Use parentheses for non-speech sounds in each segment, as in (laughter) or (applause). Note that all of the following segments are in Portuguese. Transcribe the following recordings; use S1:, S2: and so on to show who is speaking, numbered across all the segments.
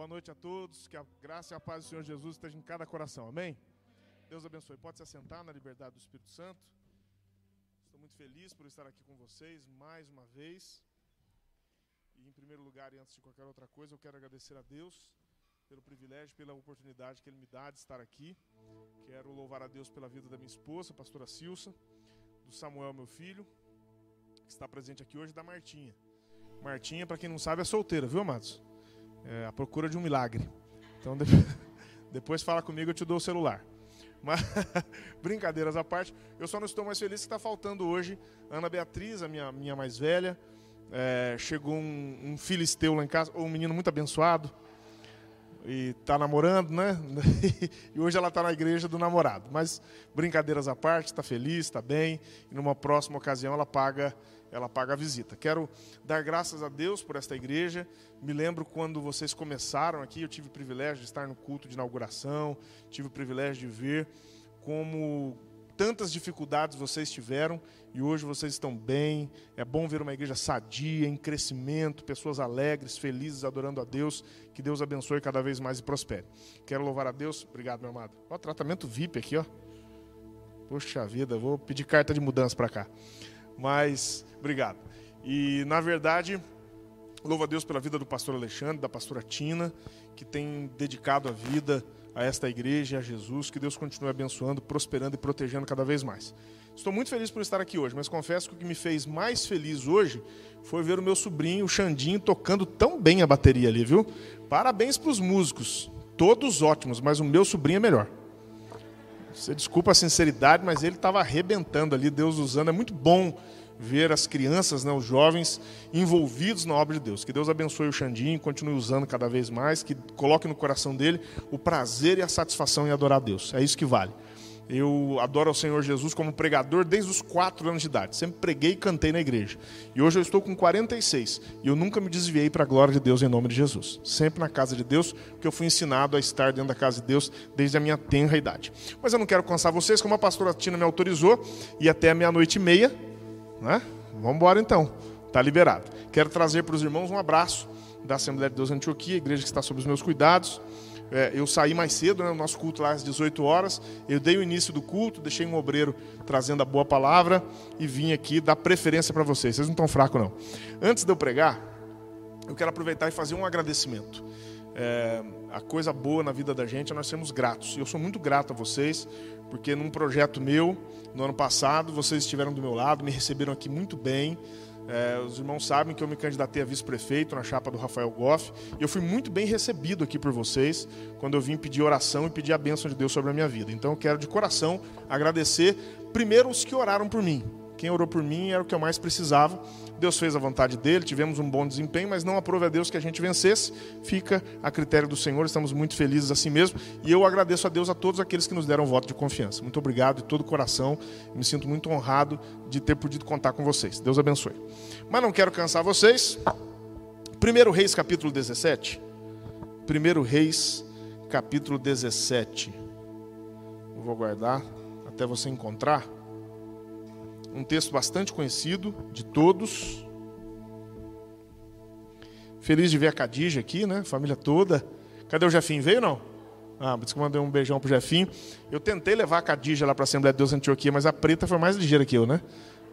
S1: Boa noite a todos. Que a graça e a paz do Senhor Jesus esteja em cada coração. Amém? Deus abençoe. Pode se assentar na liberdade do Espírito Santo. Estou muito feliz por estar aqui com vocês mais uma vez. E em primeiro lugar, e antes de qualquer outra coisa, eu quero agradecer a Deus pelo privilégio, pela oportunidade que Ele me dá de estar aqui. Quero louvar a Deus pela vida da minha esposa, pastora Silsa, do Samuel, meu filho, que está presente aqui hoje, da Martinha. Martinha, para quem não sabe, é solteira, viu, amados? É a procura de um milagre. Então, (laughs) depois fala comigo, eu te dou o celular. Mas, (laughs) brincadeiras à parte, eu só não estou mais feliz que está faltando hoje Ana Beatriz, a minha, minha mais velha. É, chegou um, um filisteu lá em casa, um menino muito abençoado, e está namorando, né? (laughs) e hoje ela está na igreja do namorado. Mas brincadeiras à parte, está feliz, está bem. E numa próxima ocasião ela paga, ela paga a visita. Quero dar graças a Deus por esta igreja. Me lembro quando vocês começaram aqui, eu tive o privilégio de estar no culto de inauguração, tive o privilégio de ver como tantas dificuldades vocês tiveram e hoje vocês estão bem. É bom ver uma igreja sadia, em crescimento, pessoas alegres, felizes, adorando a Deus. Que Deus abençoe cada vez mais e prospere. Quero louvar a Deus. Obrigado, meu amado. Ó, tratamento VIP aqui, ó. Poxa vida, vou pedir carta de mudança para cá. Mas, obrigado. E, na verdade, louvo a Deus pela vida do pastor Alexandre, da pastora Tina, que tem dedicado a vida a esta igreja e a Jesus. Que Deus continue abençoando, prosperando e protegendo cada vez mais. Estou muito feliz por estar aqui hoje, mas confesso que o que me fez mais feliz hoje foi ver o meu sobrinho, o Xandinho, tocando tão bem a bateria ali, viu? Parabéns para os músicos, todos ótimos, mas o meu sobrinho é melhor. Você desculpa a sinceridade, mas ele estava arrebentando ali, Deus usando. É muito bom ver as crianças, né, os jovens envolvidos na obra de Deus. Que Deus abençoe o Xandinho, continue usando cada vez mais, que coloque no coração dele o prazer e a satisfação em adorar a Deus. É isso que vale. Eu adoro ao Senhor Jesus como pregador desde os quatro anos de idade. Sempre preguei e cantei na igreja. E hoje eu estou com 46 e eu nunca me desviei para a glória de Deus em nome de Jesus. Sempre na casa de Deus, porque eu fui ensinado a estar dentro da casa de Deus desde a minha tenra idade. Mas eu não quero cansar vocês, como a pastora Tina me autorizou, e até meia-noite e meia né? Vamos embora então. Está liberado. Quero trazer para os irmãos um abraço da Assembleia de Deus Antioquia, igreja que está sob os meus cuidados. É, eu saí mais cedo, né, o nosso culto lá às 18 horas. Eu dei o início do culto, deixei um obreiro trazendo a boa palavra e vim aqui dar preferência para vocês. Vocês não estão fracos, não. Antes de eu pregar, eu quero aproveitar e fazer um agradecimento. É, a coisa boa na vida da gente é nós sermos gratos. E eu sou muito grato a vocês, porque num projeto meu, no ano passado, vocês estiveram do meu lado, me receberam aqui muito bem. É, os irmãos sabem que eu me candidatei a vice-prefeito na chapa do Rafael Goff. E eu fui muito bem recebido aqui por vocês quando eu vim pedir oração e pedir a bênção de Deus sobre a minha vida. Então eu quero de coração agradecer primeiro os que oraram por mim. Quem orou por mim era o que eu mais precisava. Deus fez a vontade dele, tivemos um bom desempenho, mas não aprove a Deus que a gente vencesse. Fica a critério do Senhor, estamos muito felizes assim mesmo. E eu agradeço a Deus a todos aqueles que nos deram voto de confiança. Muito obrigado de todo o coração. Me sinto muito honrado de ter podido contar com vocês. Deus abençoe. Mas não quero cansar vocês. 1 Reis capítulo 17. 1 Reis capítulo 17. Eu vou guardar até você encontrar um texto bastante conhecido de todos. Feliz de ver a Cadija aqui, né? Família toda. Cadê o Jefim? Veio não? Ah, por isso que eu mandei um beijão pro Jefim. Eu tentei levar a Cadija lá para a Assembleia de Deus Antioquia, mas a preta foi mais ligeira que eu, né?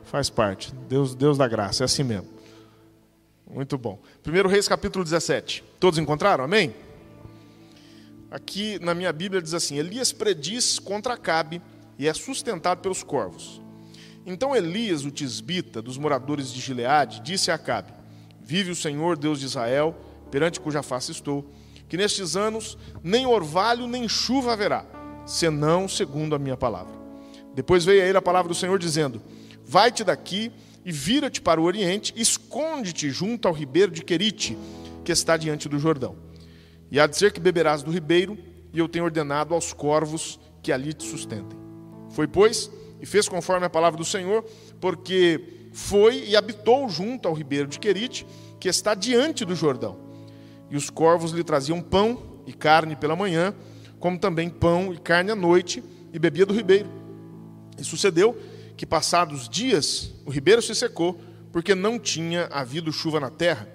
S1: Faz parte. Deus, Deus da graça, é assim mesmo. Muito bom. 1 Reis capítulo 17. Todos encontraram? Amém? Aqui na minha Bíblia diz assim: Elias prediz contra Acabe e é sustentado pelos corvos. Então Elias, o tisbita, dos moradores de Gileade, disse a Acabe: Vive o Senhor, Deus de Israel, perante cuja face estou, que nestes anos nem orvalho nem chuva haverá, senão segundo a minha palavra. Depois veio a ele a palavra do Senhor dizendo: Vai-te daqui e vira-te para o oriente, esconde-te junto ao ribeiro de Querite, que está diante do Jordão. E há de ser que beberás do ribeiro, e eu tenho ordenado aos corvos que ali te sustentem. Foi, pois, e fez conforme a palavra do Senhor, porque foi e habitou junto ao ribeiro de Querite, que está diante do Jordão. E os corvos lhe traziam pão e carne pela manhã, como também pão e carne à noite, e bebia do ribeiro. E sucedeu que, passados dias, o ribeiro se secou, porque não tinha havido chuva na terra.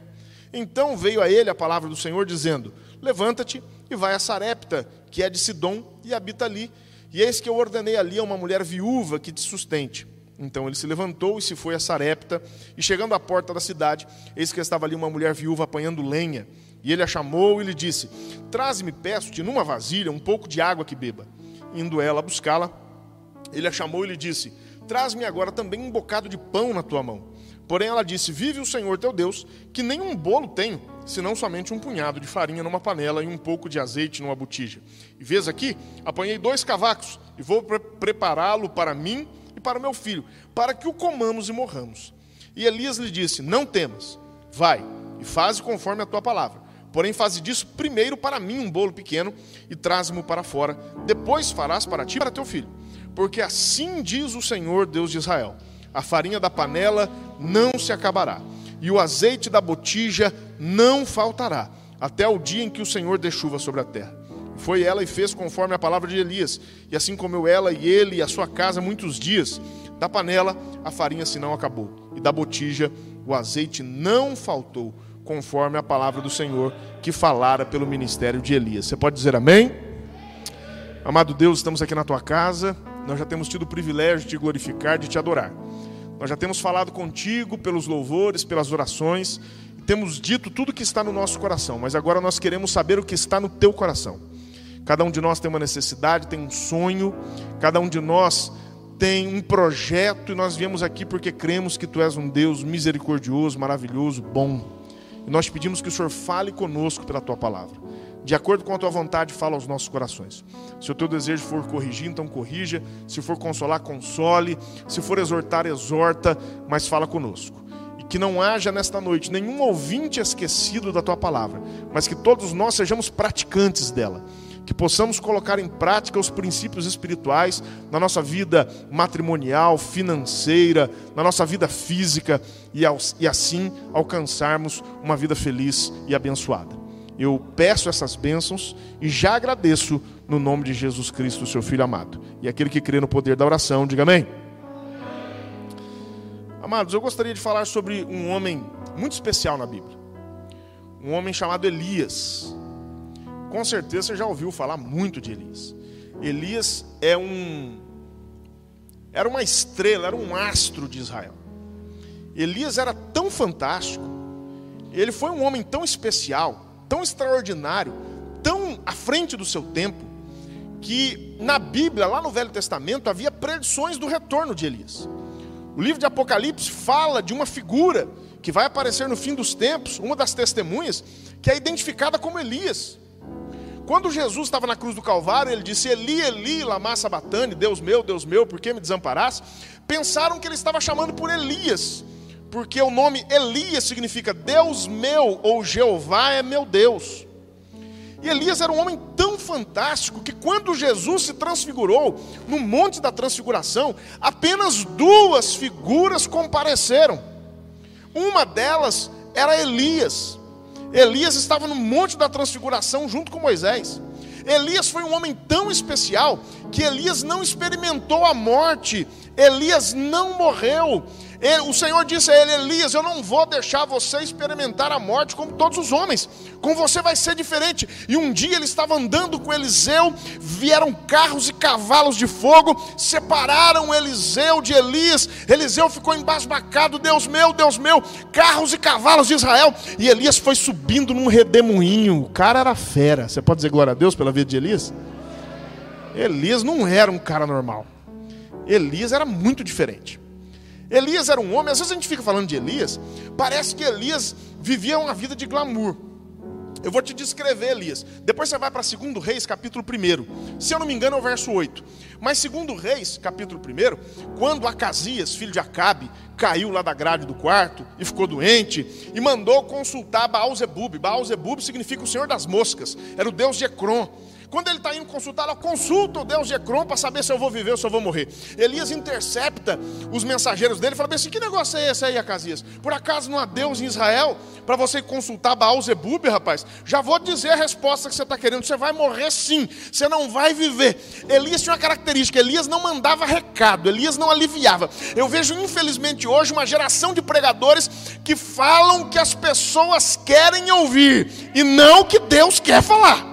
S1: Então veio a ele a palavra do Senhor, dizendo: Levanta-te e vai a Sarepta, que é de Sidom, e habita ali. E eis que eu ordenei ali a uma mulher viúva que te sustente. Então ele se levantou e se foi a Sarepta, e chegando à porta da cidade, eis que estava ali uma mulher viúva apanhando lenha. E ele a chamou e lhe disse: Traze-me, peço-te, numa vasilha, um pouco de água que beba. Indo ela buscá-la, ele a chamou e lhe disse: Traz-me agora também um bocado de pão na tua mão. Porém ela disse: Vive o Senhor teu Deus, que nem um bolo tenho, senão somente um punhado de farinha numa panela e um pouco de azeite numa botija. E vês aqui, apanhei dois cavacos e vou pre prepará-lo para mim e para meu filho, para que o comamos e morramos. E Elias lhe disse: Não temas, vai e faze conforme a tua palavra. Porém, faze disso primeiro para mim um bolo pequeno e traze-mo para fora. Depois farás para ti e para teu filho. Porque assim diz o Senhor Deus de Israel: a farinha da panela não se acabará, e o azeite da botija não faltará, até o dia em que o Senhor dê chuva sobre a terra. Foi ela e fez conforme a palavra de Elias, e assim comeu ela e ele e a sua casa muitos dias. Da panela a farinha se não acabou, e da botija o azeite não faltou, conforme a palavra do Senhor que falara pelo ministério de Elias. Você pode dizer amém? Amado Deus, estamos aqui na tua casa, nós já temos tido o privilégio de te glorificar, de te adorar. Nós já temos falado contigo pelos louvores, pelas orações, temos dito tudo o que está no nosso coração, mas agora nós queremos saber o que está no teu coração. Cada um de nós tem uma necessidade, tem um sonho, cada um de nós tem um projeto e nós viemos aqui porque cremos que tu és um Deus misericordioso, maravilhoso, bom. E nós pedimos que o Senhor fale conosco pela tua palavra de acordo com a tua vontade, fala aos nossos corações. Se o teu desejo for corrigir, então corrija. Se for consolar, console. Se for exortar, exorta, mas fala conosco. E que não haja nesta noite nenhum ouvinte esquecido da tua palavra, mas que todos nós sejamos praticantes dela. Que possamos colocar em prática os princípios espirituais na nossa vida matrimonial, financeira, na nossa vida física e assim alcançarmos uma vida feliz e abençoada. Eu peço essas bênçãos e já agradeço no nome de Jesus Cristo, seu Filho amado. E aquele que crê no poder da oração, diga amém. Amados, eu gostaria de falar sobre um homem muito especial na Bíblia. Um homem chamado Elias. Com certeza você já ouviu falar muito de Elias. Elias é um era uma estrela, era um astro de Israel. Elias era tão fantástico, ele foi um homem tão especial, tão extraordinário, tão à frente do seu tempo, que na Bíblia, lá no Velho Testamento, havia predições do retorno de Elias. O livro de Apocalipse fala de uma figura que vai aparecer no fim dos tempos, uma das testemunhas, que é identificada como Elias. Quando Jesus estava na cruz do Calvário, ele disse: Eli, Eli, lama sabatane, Deus meu, Deus meu, por que me desamparaste? Pensaram que ele estava chamando por Elias, porque o nome Elias significa Deus meu ou Jeová é meu Deus. E Elias era um homem tão fantástico que quando Jesus se transfigurou no Monte da Transfiguração, apenas duas figuras compareceram. Uma delas era Elias. Elias estava no Monte da Transfiguração junto com Moisés. Elias foi um homem tão especial que Elias não experimentou a morte, Elias não morreu, o Senhor disse a ele: Elias, eu não vou deixar você experimentar a morte como todos os homens. Com você vai ser diferente. E um dia ele estava andando com Eliseu, vieram carros e cavalos de fogo, separaram Eliseu de Elias. Eliseu ficou embasbacado: Deus meu, Deus meu, carros e cavalos de Israel. E Elias foi subindo num redemoinho. O cara era fera. Você pode dizer glória a Deus pela vida de Elias? Elias não era um cara normal. Elias era muito diferente. Elias era um homem, às vezes a gente fica falando de Elias, parece que Elias vivia uma vida de glamour. Eu vou te descrever Elias. Depois você vai para 2 Reis, capítulo 1. Se eu não me engano, é o verso 8. Mas 2 Reis, capítulo 1, quando Acasias, filho de Acabe, caiu lá da grade do quarto e ficou doente, e mandou consultar Baal-Zebub. Baal-Zebub significa o Senhor das Moscas, era o deus de Ecrom. Quando ele está indo consultar, ela consulta o Deus de Ecrom para saber se eu vou viver ou se eu vou morrer. Elias intercepta os mensageiros dele e fala assim: que negócio é esse aí, Acasias? Por acaso não há Deus em Israel para você consultar Baal Zebub, rapaz? Já vou dizer a resposta que você está querendo: você vai morrer sim, você não vai viver. Elias tinha uma característica: Elias não mandava recado, Elias não aliviava. Eu vejo, infelizmente, hoje uma geração de pregadores que falam que as pessoas querem ouvir e não que Deus quer falar.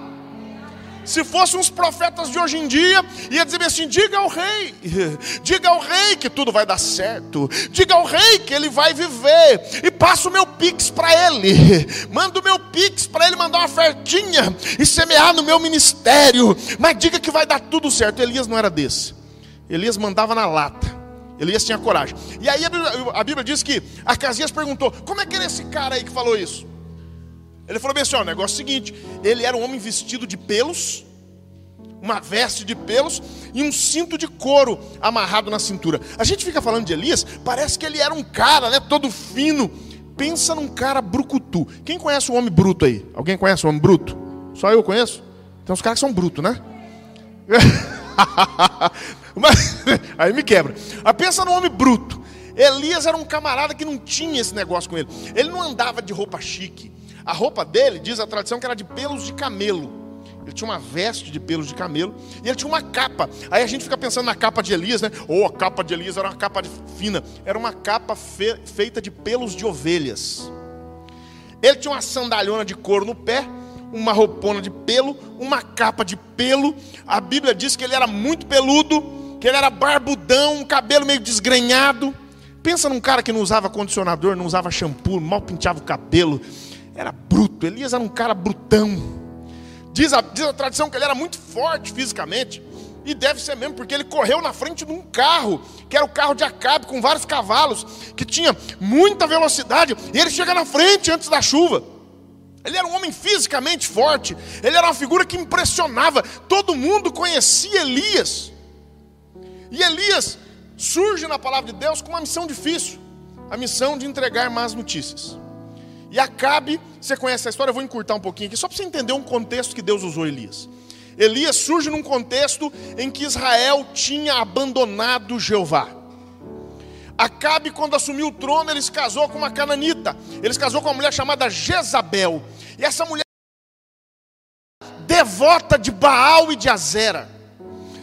S1: Se fossem uns profetas de hoje em dia, ia dizer assim: diga ao rei, (laughs) diga ao rei que tudo vai dar certo, diga ao rei que ele vai viver, e passa o meu pix para ele, (laughs) manda o meu pix para ele mandar uma ofertinha e semear no meu ministério, mas diga que vai dar tudo certo. Elias não era desse, Elias mandava na lata. Elias tinha coragem. E aí a Bíblia, a Bíblia diz que Acasias perguntou: como é que era esse cara aí que falou isso? Ele falou bem assim: ó, o negócio é o seguinte: ele era um homem vestido de pelos, uma veste de pelos e um cinto de couro amarrado na cintura. A gente fica falando de Elias, parece que ele era um cara, né, todo fino. Pensa num cara brucutu. Quem conhece o homem bruto aí? Alguém conhece o homem bruto? Só eu conheço? Tem uns caras que são brutos, né? (laughs) Mas, aí me quebra. Mas pensa no homem bruto. Elias era um camarada que não tinha esse negócio com ele. Ele não andava de roupa chique. A roupa dele, diz a tradição, que era de pelos de camelo. Ele tinha uma veste de pelos de camelo e ele tinha uma capa. Aí a gente fica pensando na capa de Elias, né? Ou oh, a capa de Elias era uma capa fina. Era uma capa fe feita de pelos de ovelhas. Ele tinha uma sandalhona de couro no pé, uma roupona de pelo, uma capa de pelo. A Bíblia diz que ele era muito peludo, que ele era barbudão, um cabelo meio desgrenhado. Pensa num cara que não usava condicionador, não usava shampoo, mal pintava o cabelo era bruto. Elias era um cara brutão. Diz a, diz a tradição que ele era muito forte fisicamente. E deve ser mesmo, porque ele correu na frente de um carro, que era o carro de Acabe, com vários cavalos, que tinha muita velocidade, e ele chega na frente antes da chuva. Ele era um homem fisicamente forte, ele era uma figura que impressionava, todo mundo conhecia Elias. E Elias surge na palavra de Deus com uma missão difícil a missão de entregar más notícias. E Acabe, você conhece a história, eu vou encurtar um pouquinho aqui, só para você entender um contexto que Deus usou Elias. Elias surge num contexto em que Israel tinha abandonado Jeová. Acabe, quando assumiu o trono, ele se casou com uma cananita. Ele se casou com uma mulher chamada Jezabel. E essa mulher devota de Baal e de Azera.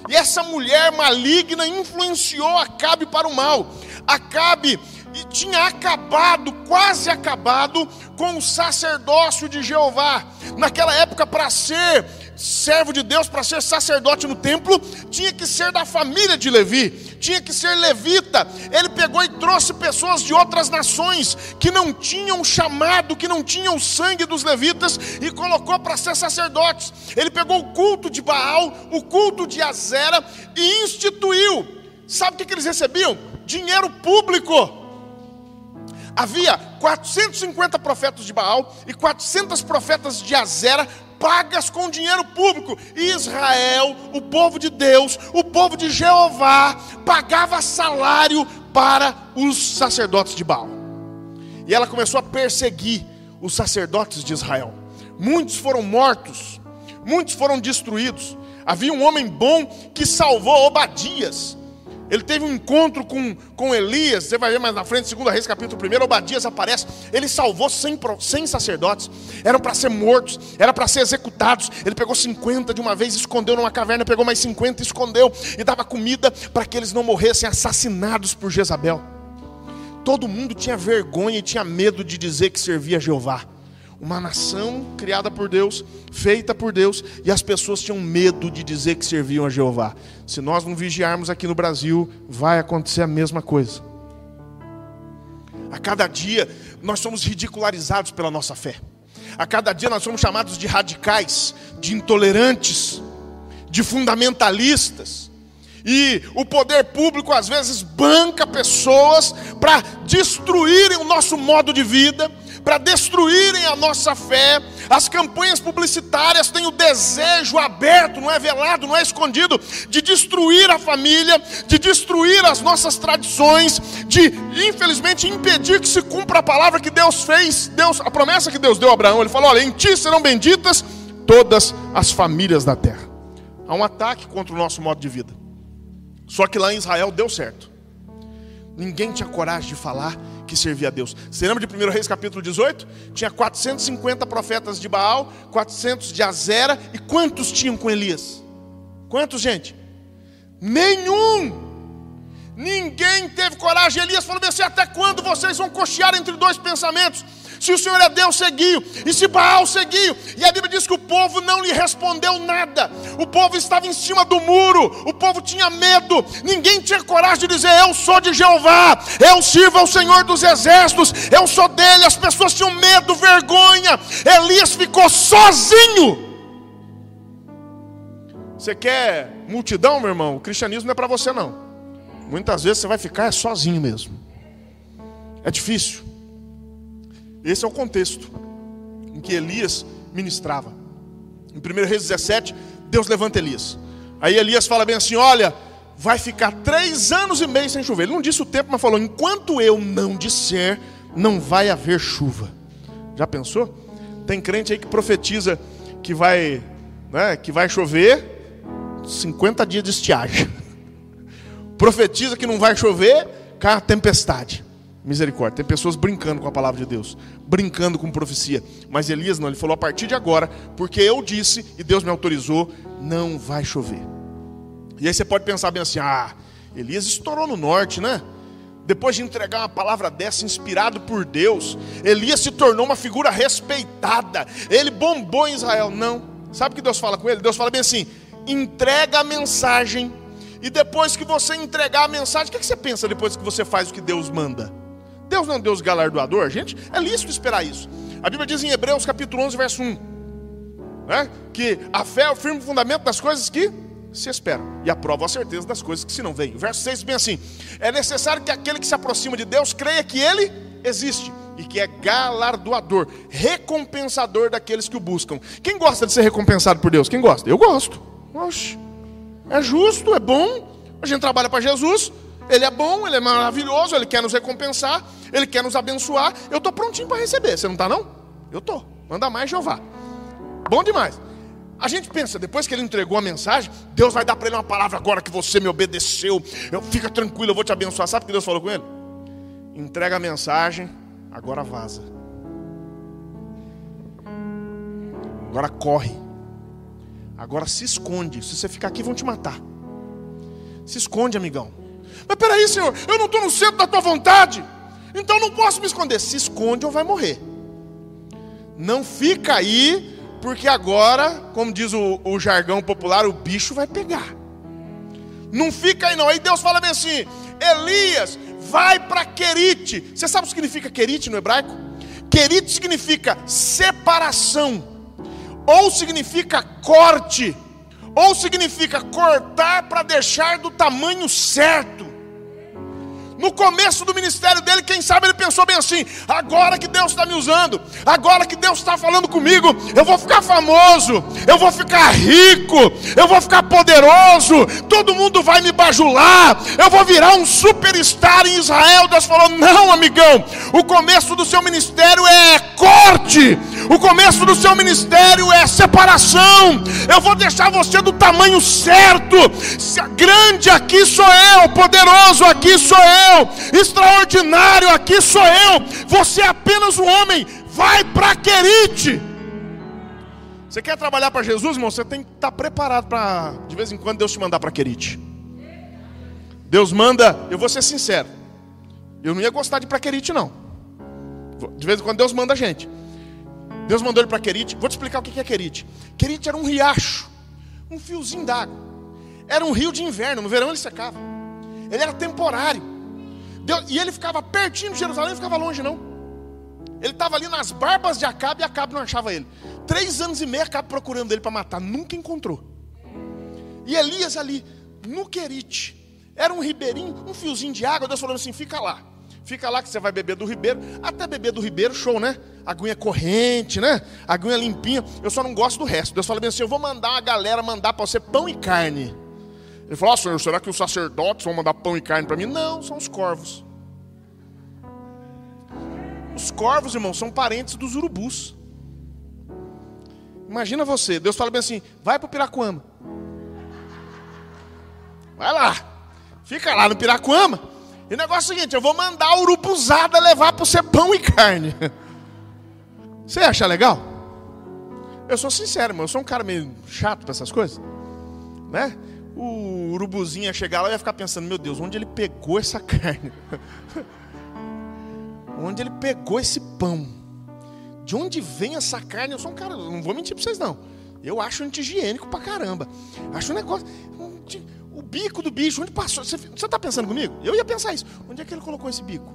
S1: E essa mulher maligna influenciou Acabe para o mal. Acabe e tinha acabado, quase acabado, com o sacerdócio de Jeová. Naquela época, para ser servo de Deus, para ser sacerdote no templo, tinha que ser da família de Levi, tinha que ser levita. Ele pegou e trouxe pessoas de outras nações que não tinham chamado, que não tinham sangue dos levitas e colocou para ser sacerdotes. Ele pegou o culto de Baal, o culto de Azera e instituiu. Sabe o que, que eles recebiam? Dinheiro público. Havia 450 profetas de Baal e 400 profetas de Azera pagas com dinheiro público. Israel, o povo de Deus, o povo de Jeová, pagava salário para os sacerdotes de Baal. E ela começou a perseguir os sacerdotes de Israel. Muitos foram mortos, muitos foram destruídos. Havia um homem bom que salvou Obadias. Ele teve um encontro com, com Elias, você vai ver mais na frente, 2 Reis capítulo 1, Obadias aparece, ele salvou 100, 100 sacerdotes, eram para ser mortos, era para ser executados, ele pegou 50 de uma vez, escondeu numa caverna, pegou mais 50, escondeu, e dava comida para que eles não morressem assassinados por Jezabel. Todo mundo tinha vergonha e tinha medo de dizer que servia a Jeová uma nação criada por Deus, feita por Deus, e as pessoas tinham medo de dizer que serviam a Jeová. Se nós não vigiarmos aqui no Brasil, vai acontecer a mesma coisa. A cada dia nós somos ridicularizados pela nossa fé. A cada dia nós somos chamados de radicais, de intolerantes, de fundamentalistas. E o poder público às vezes banca pessoas para destruírem o nosso modo de vida para destruírem a nossa fé. As campanhas publicitárias têm o desejo aberto, não é velado, não é escondido, de destruir a família, de destruir as nossas tradições, de infelizmente impedir que se cumpra a palavra que Deus fez, Deus, a promessa que Deus deu a Abraão. Ele falou: "Olha, em ti serão benditas todas as famílias da terra". Há um ataque contra o nosso modo de vida. Só que lá em Israel deu certo. Ninguém tinha coragem de falar que servia a Deus. Você lembra de 1 Reis capítulo 18? Tinha 450 profetas de Baal, 400 de Azera, e quantos tinham com Elias? Quantos, gente? Nenhum! Ninguém teve coragem. Elias falou assim: até quando vocês vão cochear entre dois pensamentos? Se o Senhor é Deus, seguiu. E se Baal seguiu. E a Bíblia diz que o povo não lhe respondeu nada. O povo estava em cima do muro. O povo tinha medo. Ninguém tinha coragem de dizer: Eu sou de Jeová. Eu sirvo ao Senhor dos exércitos. Eu sou dele. As pessoas tinham medo, vergonha. Elias ficou sozinho. Você quer multidão, meu irmão? O cristianismo não é para você, não. Muitas vezes você vai ficar sozinho mesmo. É difícil. Esse é o contexto em que Elias ministrava. Em 1 Reis 17, Deus levanta Elias. Aí Elias fala bem assim: Olha, vai ficar três anos e meio sem chover. Ele não disse o tempo, mas falou: Enquanto eu não disser, não vai haver chuva. Já pensou? Tem crente aí que profetiza que vai, né, que vai chover 50 dias de estiagem. (laughs) Profetiza que não vai chover, cai a tempestade. Misericórdia. Tem pessoas brincando com a palavra de Deus, brincando com profecia. Mas Elias não, ele falou a partir de agora, porque eu disse e Deus me autorizou, não vai chover. E aí você pode pensar bem assim: ah, Elias estourou no norte, né? Depois de entregar uma palavra dessa, inspirado por Deus, Elias se tornou uma figura respeitada. Ele bombou em Israel. Não. Sabe o que Deus fala com ele? Deus fala bem assim: entrega a mensagem. E depois que você entregar a mensagem, o que você pensa depois que você faz o que Deus manda? Deus não é um Deus galardoador, gente? É lícito esperar isso. A Bíblia diz em Hebreus capítulo 11, verso 1, né, que a fé é o firme fundamento das coisas que se esperam e a prova a certeza das coisas que se não veem. O verso 6 bem assim: é necessário que aquele que se aproxima de Deus creia que ele existe e que é galardoador, recompensador daqueles que o buscam. Quem gosta de ser recompensado por Deus? Quem gosta? Eu gosto. Oxe, é justo, é bom. A gente trabalha para Jesus, ele é bom, ele é maravilhoso, ele quer nos recompensar, ele quer nos abençoar. Eu estou prontinho para receber. Você não está, não? Eu estou. Manda mais, Jeová. Bom demais. A gente pensa, depois que ele entregou a mensagem, Deus vai dar para ele uma palavra agora que você me obedeceu. Eu, fica tranquilo, eu vou te abençoar. Sabe o que Deus falou com ele? Entrega a mensagem, agora vaza. Agora corre. Agora se esconde. Se você ficar aqui, vão te matar. Se esconde, amigão. Mas peraí, Senhor, eu não estou no centro da tua vontade. Então não posso me esconder. Se esconde ou vai morrer. Não fica aí, porque agora, como diz o, o jargão popular, o bicho vai pegar. Não fica aí não. Aí Deus fala bem assim: Elias, vai para Querite. Você sabe o que significa Querite no hebraico? Querite significa separação, ou significa corte, ou significa cortar para deixar do tamanho certo. No começo do ministério dele, quem sabe ele pensou bem assim: agora que Deus está me usando, agora que Deus está falando comigo, eu vou ficar famoso, eu vou ficar rico, eu vou ficar poderoso, todo mundo vai me bajular, eu vou virar um superstar em Israel. Deus falou: não, amigão, o começo do seu ministério é corte, o começo do seu ministério é separação. Eu vou deixar você do tamanho certo, grande aqui sou eu, poderoso aqui sou eu extraordinário aqui sou eu, você é apenas um homem, vai para Querite. Você quer trabalhar para Jesus, irmão? Você tem que estar preparado para, de vez em quando, Deus te mandar para Querite. Deus manda, eu vou ser sincero, eu não ia gostar de para Querite, não. De vez em quando Deus manda a gente. Deus mandou ele para Querite. Vou te explicar o que é Querite. Querite era um riacho, um fiozinho d'água. Era um rio de inverno, no verão ele secava. Ele era temporário. Deus, e ele ficava pertinho de Jerusalém, não ficava longe não. Ele estava ali nas barbas de Acabe e Acabe não achava ele. Três anos e meio Acabe procurando ele para matar, nunca encontrou. E Elias ali, no Querite, era um ribeirinho, um fiozinho de água, Deus falando assim, fica lá. Fica lá que você vai beber do ribeiro. Até beber do ribeiro, show, né? Aguinha corrente, né? Aguinha limpinha. Eu só não gosto do resto. Deus fala bem assim: eu vou mandar uma galera mandar para você pão e carne. Ele falou: ah, Senhor, será que os sacerdotes vão mandar pão e carne para mim? Não, são os corvos. Os corvos, irmão, são parentes dos urubus. Imagina você, Deus fala bem assim: vai para o Piracuama. Vai lá, fica lá no Piracuama. E o negócio é o seguinte: eu vou mandar a urubuzada levar para você pão e carne. (laughs) Você acha legal? Eu sou sincero, irmão, eu sou um cara meio chato para essas coisas, né? O urubuzinho ia chegar lá e ia ficar pensando: meu Deus, onde ele pegou essa (laughs) carne? onde ele pegou esse pão? De onde vem essa carne? Eu sou um cara, não vou mentir para vocês não. Eu acho anti-higiênico pra caramba. Acho um negócio. O bico do bicho, onde passou? Você está pensando comigo? Eu ia pensar isso. Onde é que ele colocou esse bico?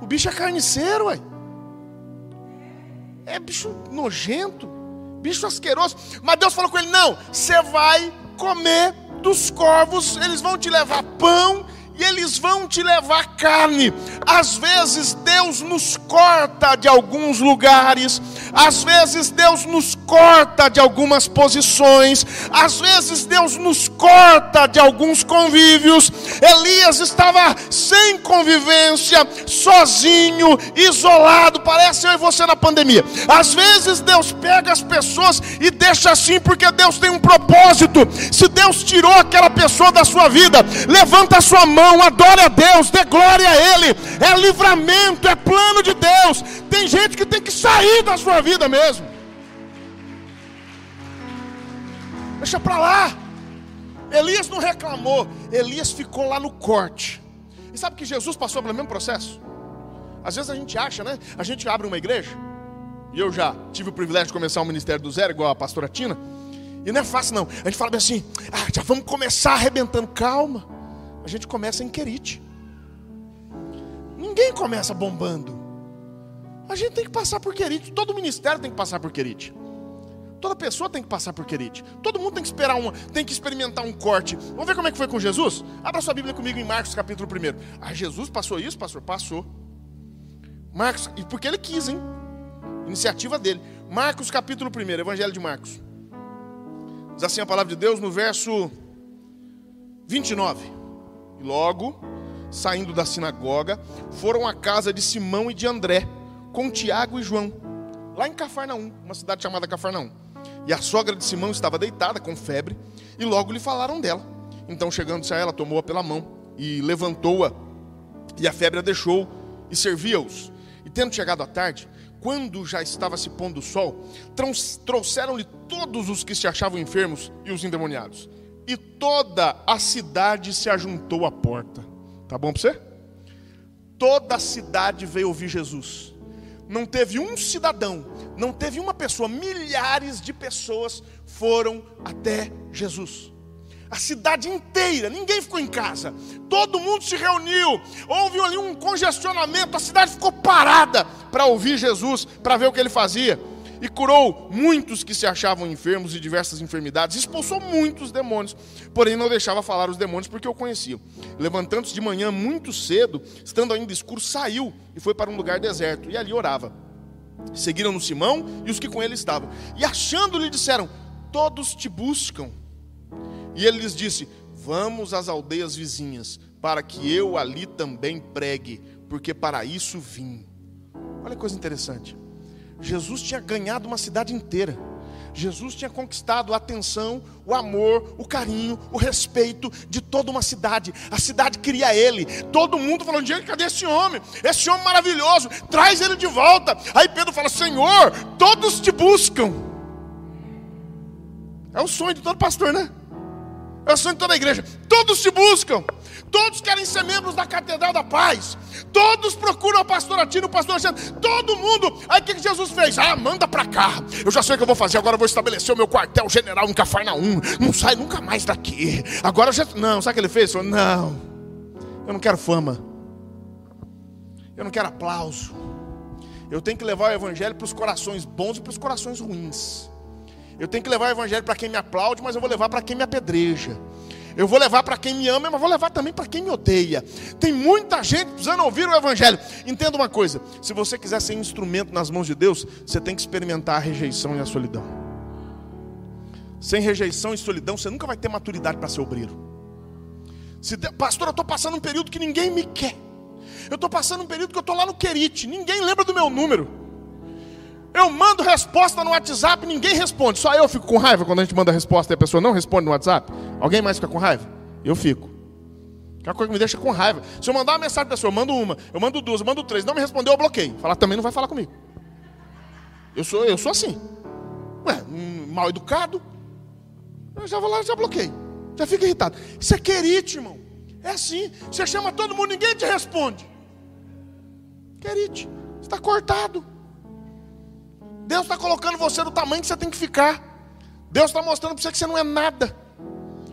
S1: O bicho é carniceiro, ué. É bicho nojento, bicho asqueroso. Mas Deus falou com ele: não, você vai comer dos corvos, eles vão te levar pão e eles vão te levar carne. Às vezes Deus nos corta de alguns lugares, às vezes Deus nos corta de algumas posições, às vezes Deus nos corta de alguns convívios. Elias estava sem convivência, sozinho, isolado, parece eu e você na pandemia. Às vezes Deus pega as pessoas e deixa assim porque Deus tem um propósito. Se Deus tirou aquela pessoa da sua vida, levanta a sua mão adore a Deus, dê glória a Ele, é livramento, é plano de Deus. Tem gente que tem que sair da sua vida mesmo. Deixa para lá. Elias não reclamou, Elias ficou lá no corte. E sabe que Jesus passou pelo mesmo processo? Às vezes a gente acha, né? A gente abre uma igreja, e eu já tive o privilégio de começar o ministério do zero, igual a pastora Tina. E não é fácil, não. A gente fala bem assim: ah, já vamos começar arrebentando. Calma. A gente começa em Querite. Ninguém começa bombando. A gente tem que passar por Querite. Todo ministério tem que passar por Querite. Toda pessoa tem que passar por Querite. Todo mundo tem que esperar uma, tem que experimentar um corte. Vamos ver como é que foi com Jesus? Abra sua Bíblia comigo em Marcos capítulo 1. Ah, Jesus passou isso, pastor? Passou. Marcos, e porque ele quis, hein? Iniciativa dele. Marcos capítulo 1, Evangelho de Marcos. Diz assim a palavra de Deus no verso 29. E logo, saindo da sinagoga, foram à casa de Simão e de André, com Tiago e João, lá em Cafarnaum, uma cidade chamada Cafarnaum. E a sogra de Simão estava deitada com febre, e logo lhe falaram dela. Então, chegando-se a ela, tomou-a pela mão e levantou-a, e a febre a deixou, e servia-os. E tendo chegado à tarde, quando já estava se pondo o sol, trouxeram-lhe todos os que se achavam enfermos e os endemoniados e toda a cidade se ajuntou à porta. Tá bom para você? Toda a cidade veio ouvir Jesus. Não teve um cidadão, não teve uma pessoa, milhares de pessoas foram até Jesus. A cidade inteira, ninguém ficou em casa, todo mundo se reuniu, houve ali um congestionamento, a cidade ficou parada para ouvir Jesus, para ver o que ele fazia e curou muitos que se achavam enfermos de diversas enfermidades, expulsou muitos demônios, porém não deixava falar os demônios porque o conheciam. Levantando-se de manhã muito cedo, estando ainda escuro, saiu e foi para um lugar deserto e ali orava. Seguiram-no Simão e os que com ele estavam, e achando-lhe disseram: Todos te buscam. E ele lhes disse: Vamos às aldeias vizinhas, para que eu ali também pregue, porque para isso vim. Olha que coisa interessante. Jesus tinha ganhado uma cidade inteira. Jesus tinha conquistado a atenção, o amor, o carinho, o respeito de toda uma cidade. A cidade queria ele. Todo mundo falando: Diego, cadê esse homem? Esse homem maravilhoso, traz ele de volta. Aí Pedro fala: Senhor, todos te buscam. É o sonho de todo pastor, né? O sonho de toda a igreja. Todos te buscam. Todos querem ser membros da Catedral da Paz. Todos procuram o pastor Atino, o pastor Alexandre. Todo mundo. Aí o que Jesus fez? Ah, manda para cá. Eu já sei o que eu vou fazer. Agora eu vou estabelecer o meu quartel general em Cafarnaum. Não sai nunca mais daqui. Agora eu já. Não, sabe o que ele fez? Falou, não. Eu não quero fama. Eu não quero aplauso. Eu tenho que levar o evangelho para os corações bons e para os corações ruins. Eu tenho que levar o evangelho para quem me aplaude, mas eu vou levar para quem me apedreja. Eu vou levar para quem me ama, mas vou levar também para quem me odeia. Tem muita gente precisando ouvir o Evangelho. Entenda uma coisa: se você quiser ser instrumento nas mãos de Deus, você tem que experimentar a rejeição e a solidão. Sem rejeição e solidão, você nunca vai ter maturidade para ser obreiro. Se, pastor, eu estou passando um período que ninguém me quer. Eu estou passando um período que eu estou lá no Querite, ninguém lembra do meu número. Eu mando resposta no WhatsApp, ninguém responde. Só eu fico com raiva quando a gente manda resposta e a pessoa não responde no WhatsApp. Alguém mais fica com raiva? Eu fico. É uma coisa que me deixa com raiva. Se eu mandar uma mensagem para a pessoa, eu mando uma, eu mando duas, eu mando três, não me respondeu, eu bloqueio. Falar também não vai falar comigo. Eu sou, eu sou assim. Ué, um mal educado. Eu já vou lá, já bloqueio. Já fica irritado. Isso é querite, irmão. É assim. Você chama todo mundo, ninguém te responde. Querite. Está cortado. Deus está colocando você no tamanho que você tem que ficar. Deus está mostrando para você que você não é nada.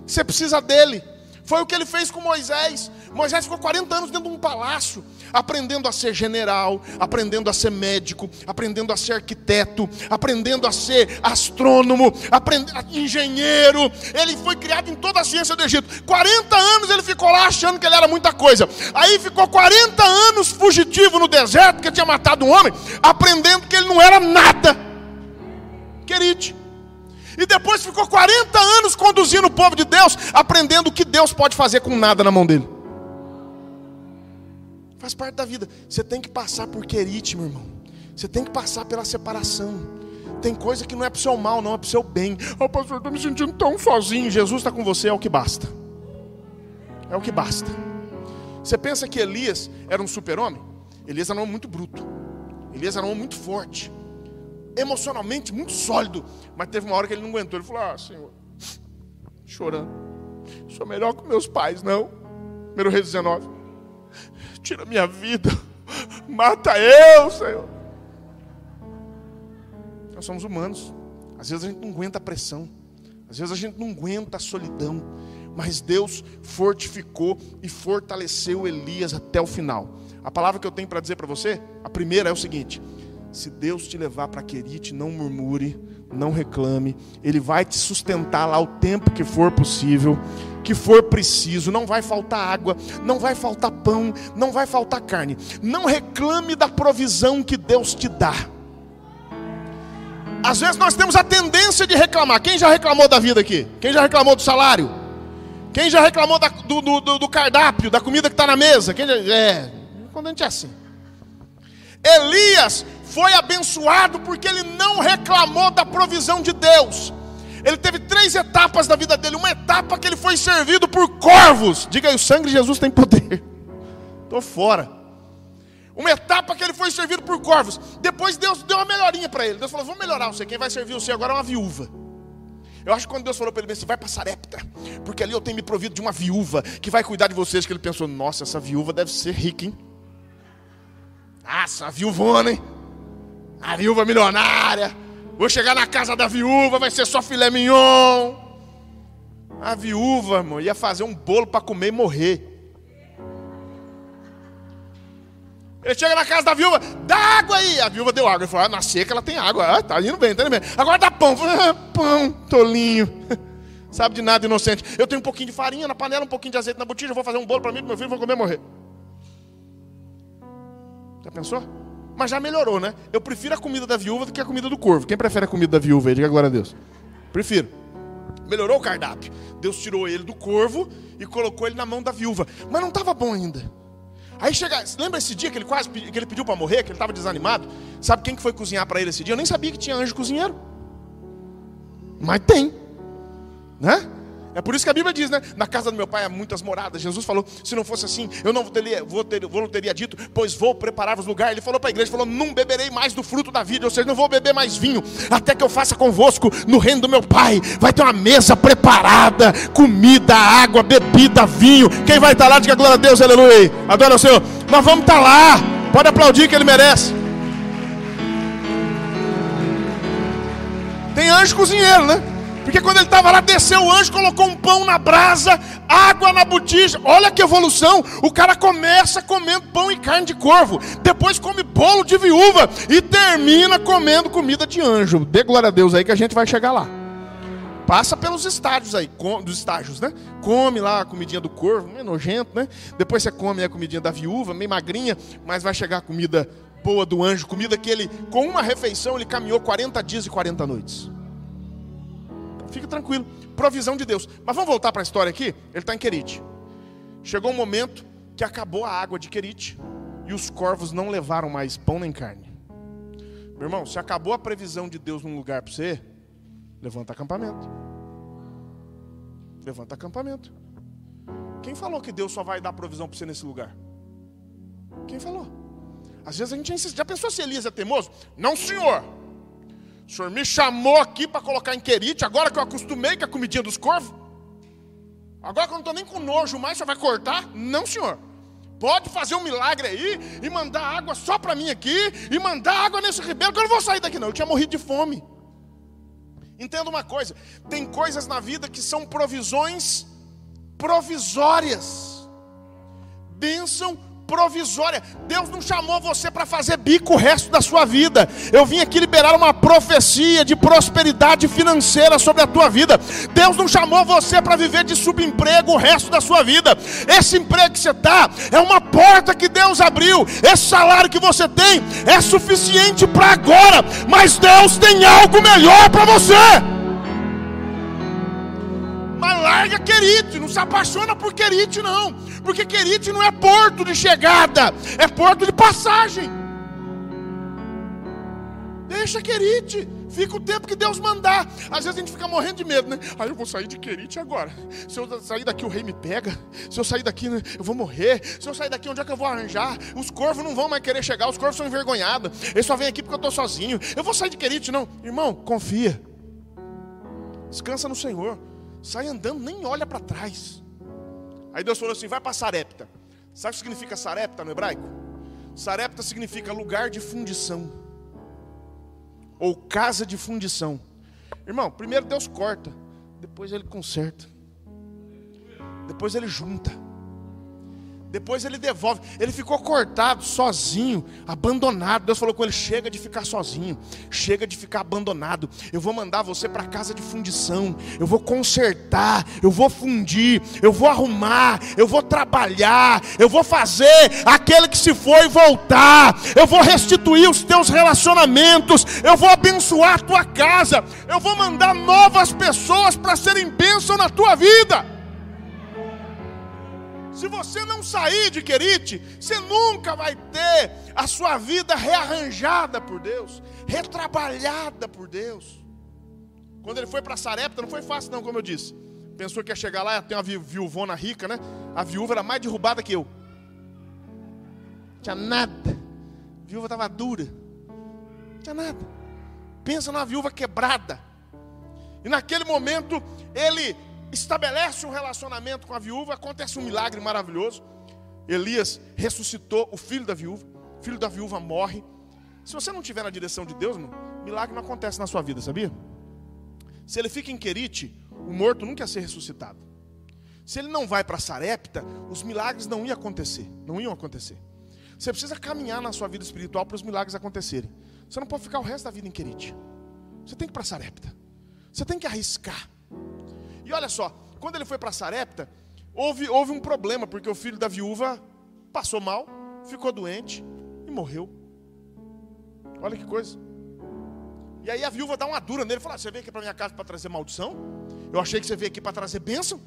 S1: Você precisa dele. Foi o que ele fez com Moisés. Moisés ficou 40 anos dentro de um palácio, aprendendo a ser general, aprendendo a ser médico, aprendendo a ser arquiteto, aprendendo a ser astrônomo, engenheiro. Ele foi criado em toda a ciência do Egito. 40 anos ele ficou lá achando que ele era muita coisa. Aí ficou 40 anos fugitivo no deserto, que tinha matado um homem, aprendendo que ele não era nada. Querido. E depois ficou 40 anos conduzindo o povo de Deus, aprendendo o que Deus pode fazer com nada na mão dele. Faz parte da vida. Você tem que passar por querite, meu irmão. Você tem que passar pela separação. Tem coisa que não é para o seu mal, não é para o seu bem. Oh, pastor, estou me sentindo tão sozinho. Jesus está com você, é o que basta. É o que basta. Você pensa que Elias era um super-homem? Elias era um homem muito bruto. Elias era um homem muito forte emocionalmente muito sólido. Mas teve uma hora que ele não aguentou. Ele falou: Ah, Senhor, chorando. Sou melhor que meus pais, não. Reis 19. Tira minha vida. (laughs) Mata eu, Senhor. Nós somos humanos. Às vezes a gente não aguenta a pressão. Às vezes a gente não aguenta a solidão. Mas Deus fortificou e fortaleceu Elias até o final. A palavra que eu tenho para dizer para você, a primeira é o seguinte: se Deus te levar para Querite, não murmure, não reclame. Ele vai te sustentar lá o tempo que for possível, que for preciso. Não vai faltar água, não vai faltar pão, não vai faltar carne. Não reclame da provisão que Deus te dá. Às vezes nós temos a tendência de reclamar. Quem já reclamou da vida aqui? Quem já reclamou do salário? Quem já reclamou da, do, do, do, cardápio, da comida que está na mesa? Quem já, é, quando a gente é assim. Elias foi abençoado porque ele não reclamou da provisão de Deus. Ele teve três etapas da vida dele. Uma etapa que ele foi servido por corvos. Diga aí, o sangue de Jesus tem poder. (laughs) Estou fora. Uma etapa que ele foi servido por corvos. Depois Deus deu uma melhorinha para ele. Deus falou: Vamos melhorar você. Quem vai servir você agora é uma viúva. Eu acho que quando Deus falou para ele assim, vai para Sarepta, porque ali eu tenho me provido de uma viúva que vai cuidar de vocês. Que ele pensou: Nossa, essa viúva deve ser rica, hein? Nossa, a viúvona, hein? A viúva milionária. Vou chegar na casa da viúva, vai ser só filé mignon. A viúva, irmão, ia fazer um bolo para comer e morrer. Ele chega na casa da viúva, dá água aí. A viúva deu água. Ele falou: ah, na seca ela tem água. Ah, tá indo bem, tá indo bem. Agora dá pão. Ah, pão, tolinho. (laughs) Sabe de nada, inocente. Eu tenho um pouquinho de farinha na panela, um pouquinho de azeite na botija. Vou fazer um bolo para mim e meu filho vão comer e morrer. Já pensou? Mas já melhorou, né? Eu prefiro a comida da viúva do que a comida do corvo. Quem prefere a comida da viúva aí? Diga glória a Deus. Prefiro. Melhorou o cardápio. Deus tirou ele do corvo e colocou ele na mão da viúva. Mas não estava bom ainda. Aí chega, lembra esse dia que ele quase que ele pediu para morrer, que ele estava desanimado? Sabe quem que foi cozinhar para ele esse dia? Eu nem sabia que tinha anjo cozinheiro. Mas tem, né? É por isso que a Bíblia diz, né? Na casa do meu pai há muitas moradas. Jesus falou: se não fosse assim, eu não teria, vou ter, vou, teria dito, pois vou preparar-vos lugar. Ele falou para a igreja: falou, não beberei mais do fruto da vida, ou seja, não vou beber mais vinho, até que eu faça convosco no reino do meu pai. Vai ter uma mesa preparada, comida, água, bebida, vinho. Quem vai estar lá, diga glória a Deus, aleluia. Adora o Senhor. Nós vamos estar lá. Pode aplaudir que ele merece. Tem anjo cozinheiro, né? Porque quando ele estava lá, desceu o anjo, colocou um pão na brasa, água na botija. Olha que evolução! O cara começa comendo pão e carne de corvo, depois come bolo de viúva e termina comendo comida de anjo. Dê glória a Deus aí que a gente vai chegar lá. Passa pelos estágios aí, dos estágios, né? Come lá a comidinha do corvo, meio nojento, né? Depois você come a comidinha da viúva, meio magrinha, mas vai chegar a comida boa do anjo, comida que ele, com uma refeição, ele caminhou 40 dias e 40 noites. Fique tranquilo. Provisão de Deus. Mas vamos voltar para a história aqui? Ele está em Querite. Chegou um momento que acabou a água de Querite e os corvos não levaram mais pão nem carne. Meu irmão, se acabou a previsão de Deus num lugar para você, levanta acampamento. Levanta acampamento. Quem falou que Deus só vai dar provisão para você nesse lugar? Quem falou? Às vezes a gente insiste. Já pensou se Elias é teimoso? Não, senhor. O senhor me chamou aqui para colocar em querite, agora que eu acostumei com a comidinha dos corvos? Agora que eu não estou nem com nojo mais, o senhor vai cortar? Não, senhor. Pode fazer um milagre aí e mandar água só para mim aqui e mandar água nesse ribeiro, que eu não vou sair daqui não. Eu tinha morrido de fome. Entenda uma coisa: tem coisas na vida que são provisões provisórias, bênção provisória. Deus não chamou você para fazer bico o resto da sua vida. Eu vim aqui liberar uma profecia de prosperidade financeira sobre a tua vida. Deus não chamou você para viver de subemprego o resto da sua vida. Esse emprego que você está é uma porta que Deus abriu. Esse salário que você tem é suficiente para agora, mas Deus tem algo melhor para você. Mas larga querite, não se apaixona por querite não porque Querite não é porto de chegada, é porto de passagem. Deixa Querite, fica o tempo que Deus mandar. Às vezes a gente fica morrendo de medo, né? Aí eu vou sair de Querite agora. Se eu sair daqui, o rei me pega. Se eu sair daqui, né, eu vou morrer. Se eu sair daqui, onde é que eu vou arranjar? Os corvos não vão mais querer chegar, os corvos são envergonhados. Eles só vêm aqui porque eu estou sozinho. Eu vou sair de Querite, não. Irmão, confia. Descansa no Senhor. Sai andando, nem olha para trás. Aí Deus falou assim: vai para Sarepta. Sabe o que significa Sarepta no hebraico? Sarepta significa lugar de fundição, ou casa de fundição. Irmão, primeiro Deus corta, depois Ele conserta, depois Ele junta. Depois ele devolve. Ele ficou cortado, sozinho, abandonado. Deus falou com ele: chega de ficar sozinho, chega de ficar abandonado. Eu vou mandar você para casa de fundição. Eu vou consertar, eu vou fundir, eu vou arrumar, eu vou trabalhar, eu vou fazer aquele que se foi voltar. Eu vou restituir os teus relacionamentos. Eu vou abençoar a tua casa. Eu vou mandar novas pessoas para serem bênção na tua vida. Se você não sair de Querite, você nunca vai ter a sua vida rearranjada por Deus, retrabalhada por Deus. Quando ele foi para Sarepta, não foi fácil, não, como eu disse. Pensou que ia chegar lá, ter uma viuvona rica, né? A viúva era mais derrubada que eu. Não tinha nada. A viúva estava dura. Não tinha nada. Pensa numa viúva quebrada. E naquele momento, ele estabelece um relacionamento com a viúva, acontece um milagre maravilhoso. Elias ressuscitou o filho da viúva, o filho da viúva morre. Se você não estiver na direção de Deus, milagre não acontece na sua vida, sabia? Se ele fica em Querite, o morto nunca ia ser ressuscitado. Se ele não vai para Sarepta, os milagres não iam acontecer, não iam acontecer. Você precisa caminhar na sua vida espiritual para os milagres acontecerem. Você não pode ficar o resto da vida em Querite. Você tem que ir para Sarepta. Você tem que arriscar. E olha só, quando ele foi para Sarepta, houve, houve um problema, porque o filho da viúva passou mal, ficou doente e morreu. Olha que coisa. E aí a viúva dá uma dura nele fala: ah, Você veio aqui para minha casa para trazer maldição? Eu achei que você veio aqui para trazer bênção.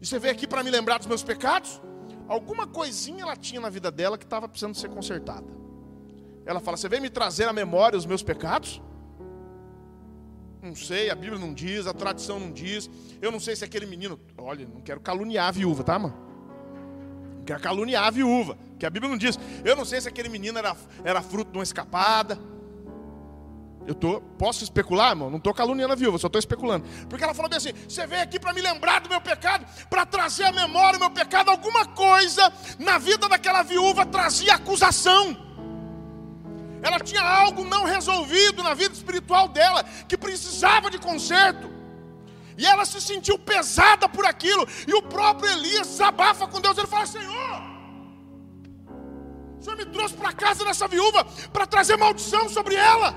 S1: E você veio aqui para me lembrar dos meus pecados? Alguma coisinha ela tinha na vida dela que estava precisando ser consertada. Ela fala: Você veio me trazer à memória os meus pecados? Não sei, a Bíblia não diz, a tradição não diz. Eu não sei se aquele menino. Olha, não quero caluniar a viúva, tá, mano? Não quero caluniar a viúva, que a Bíblia não diz. Eu não sei se aquele menino era, era fruto de uma escapada. Eu tô, posso especular, irmão? Não estou caluniando a viúva, só estou especulando. Porque ela falou bem assim: você veio aqui para me lembrar do meu pecado, para trazer à memória o meu pecado. Alguma coisa na vida daquela viúva trazia acusação. Ela tinha algo não resolvido na vida espiritual dela, que precisava de conserto. E ela se sentiu pesada por aquilo. E o próprio Elias desabafa com Deus. Ele fala: Senhor, o Senhor me trouxe para casa dessa viúva para trazer maldição sobre ela.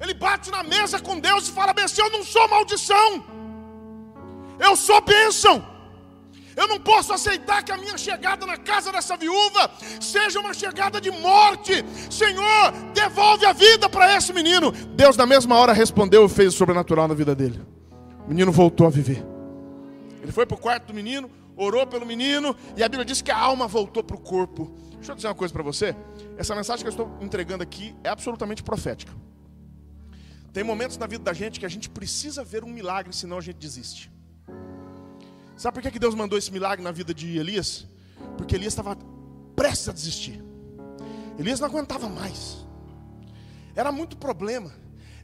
S1: Ele bate na mesa com Deus e fala: Bem, eu não sou maldição, eu sou bênção. Eu não posso aceitar que a minha chegada na casa dessa viúva seja uma chegada de morte. Senhor, devolve a vida para esse menino. Deus, na mesma hora, respondeu e fez o sobrenatural na vida dele. O menino voltou a viver. Ele foi para o quarto do menino, orou pelo menino, e a Bíblia diz que a alma voltou para o corpo. Deixa eu dizer uma coisa para você. Essa mensagem que eu estou entregando aqui é absolutamente profética. Tem momentos na vida da gente que a gente precisa ver um milagre, senão a gente desiste. Sabe por que, Deus mandou esse milagre na vida de Elias? Porque Elias estava prestes a desistir. Elias não aguentava mais. era muito problema,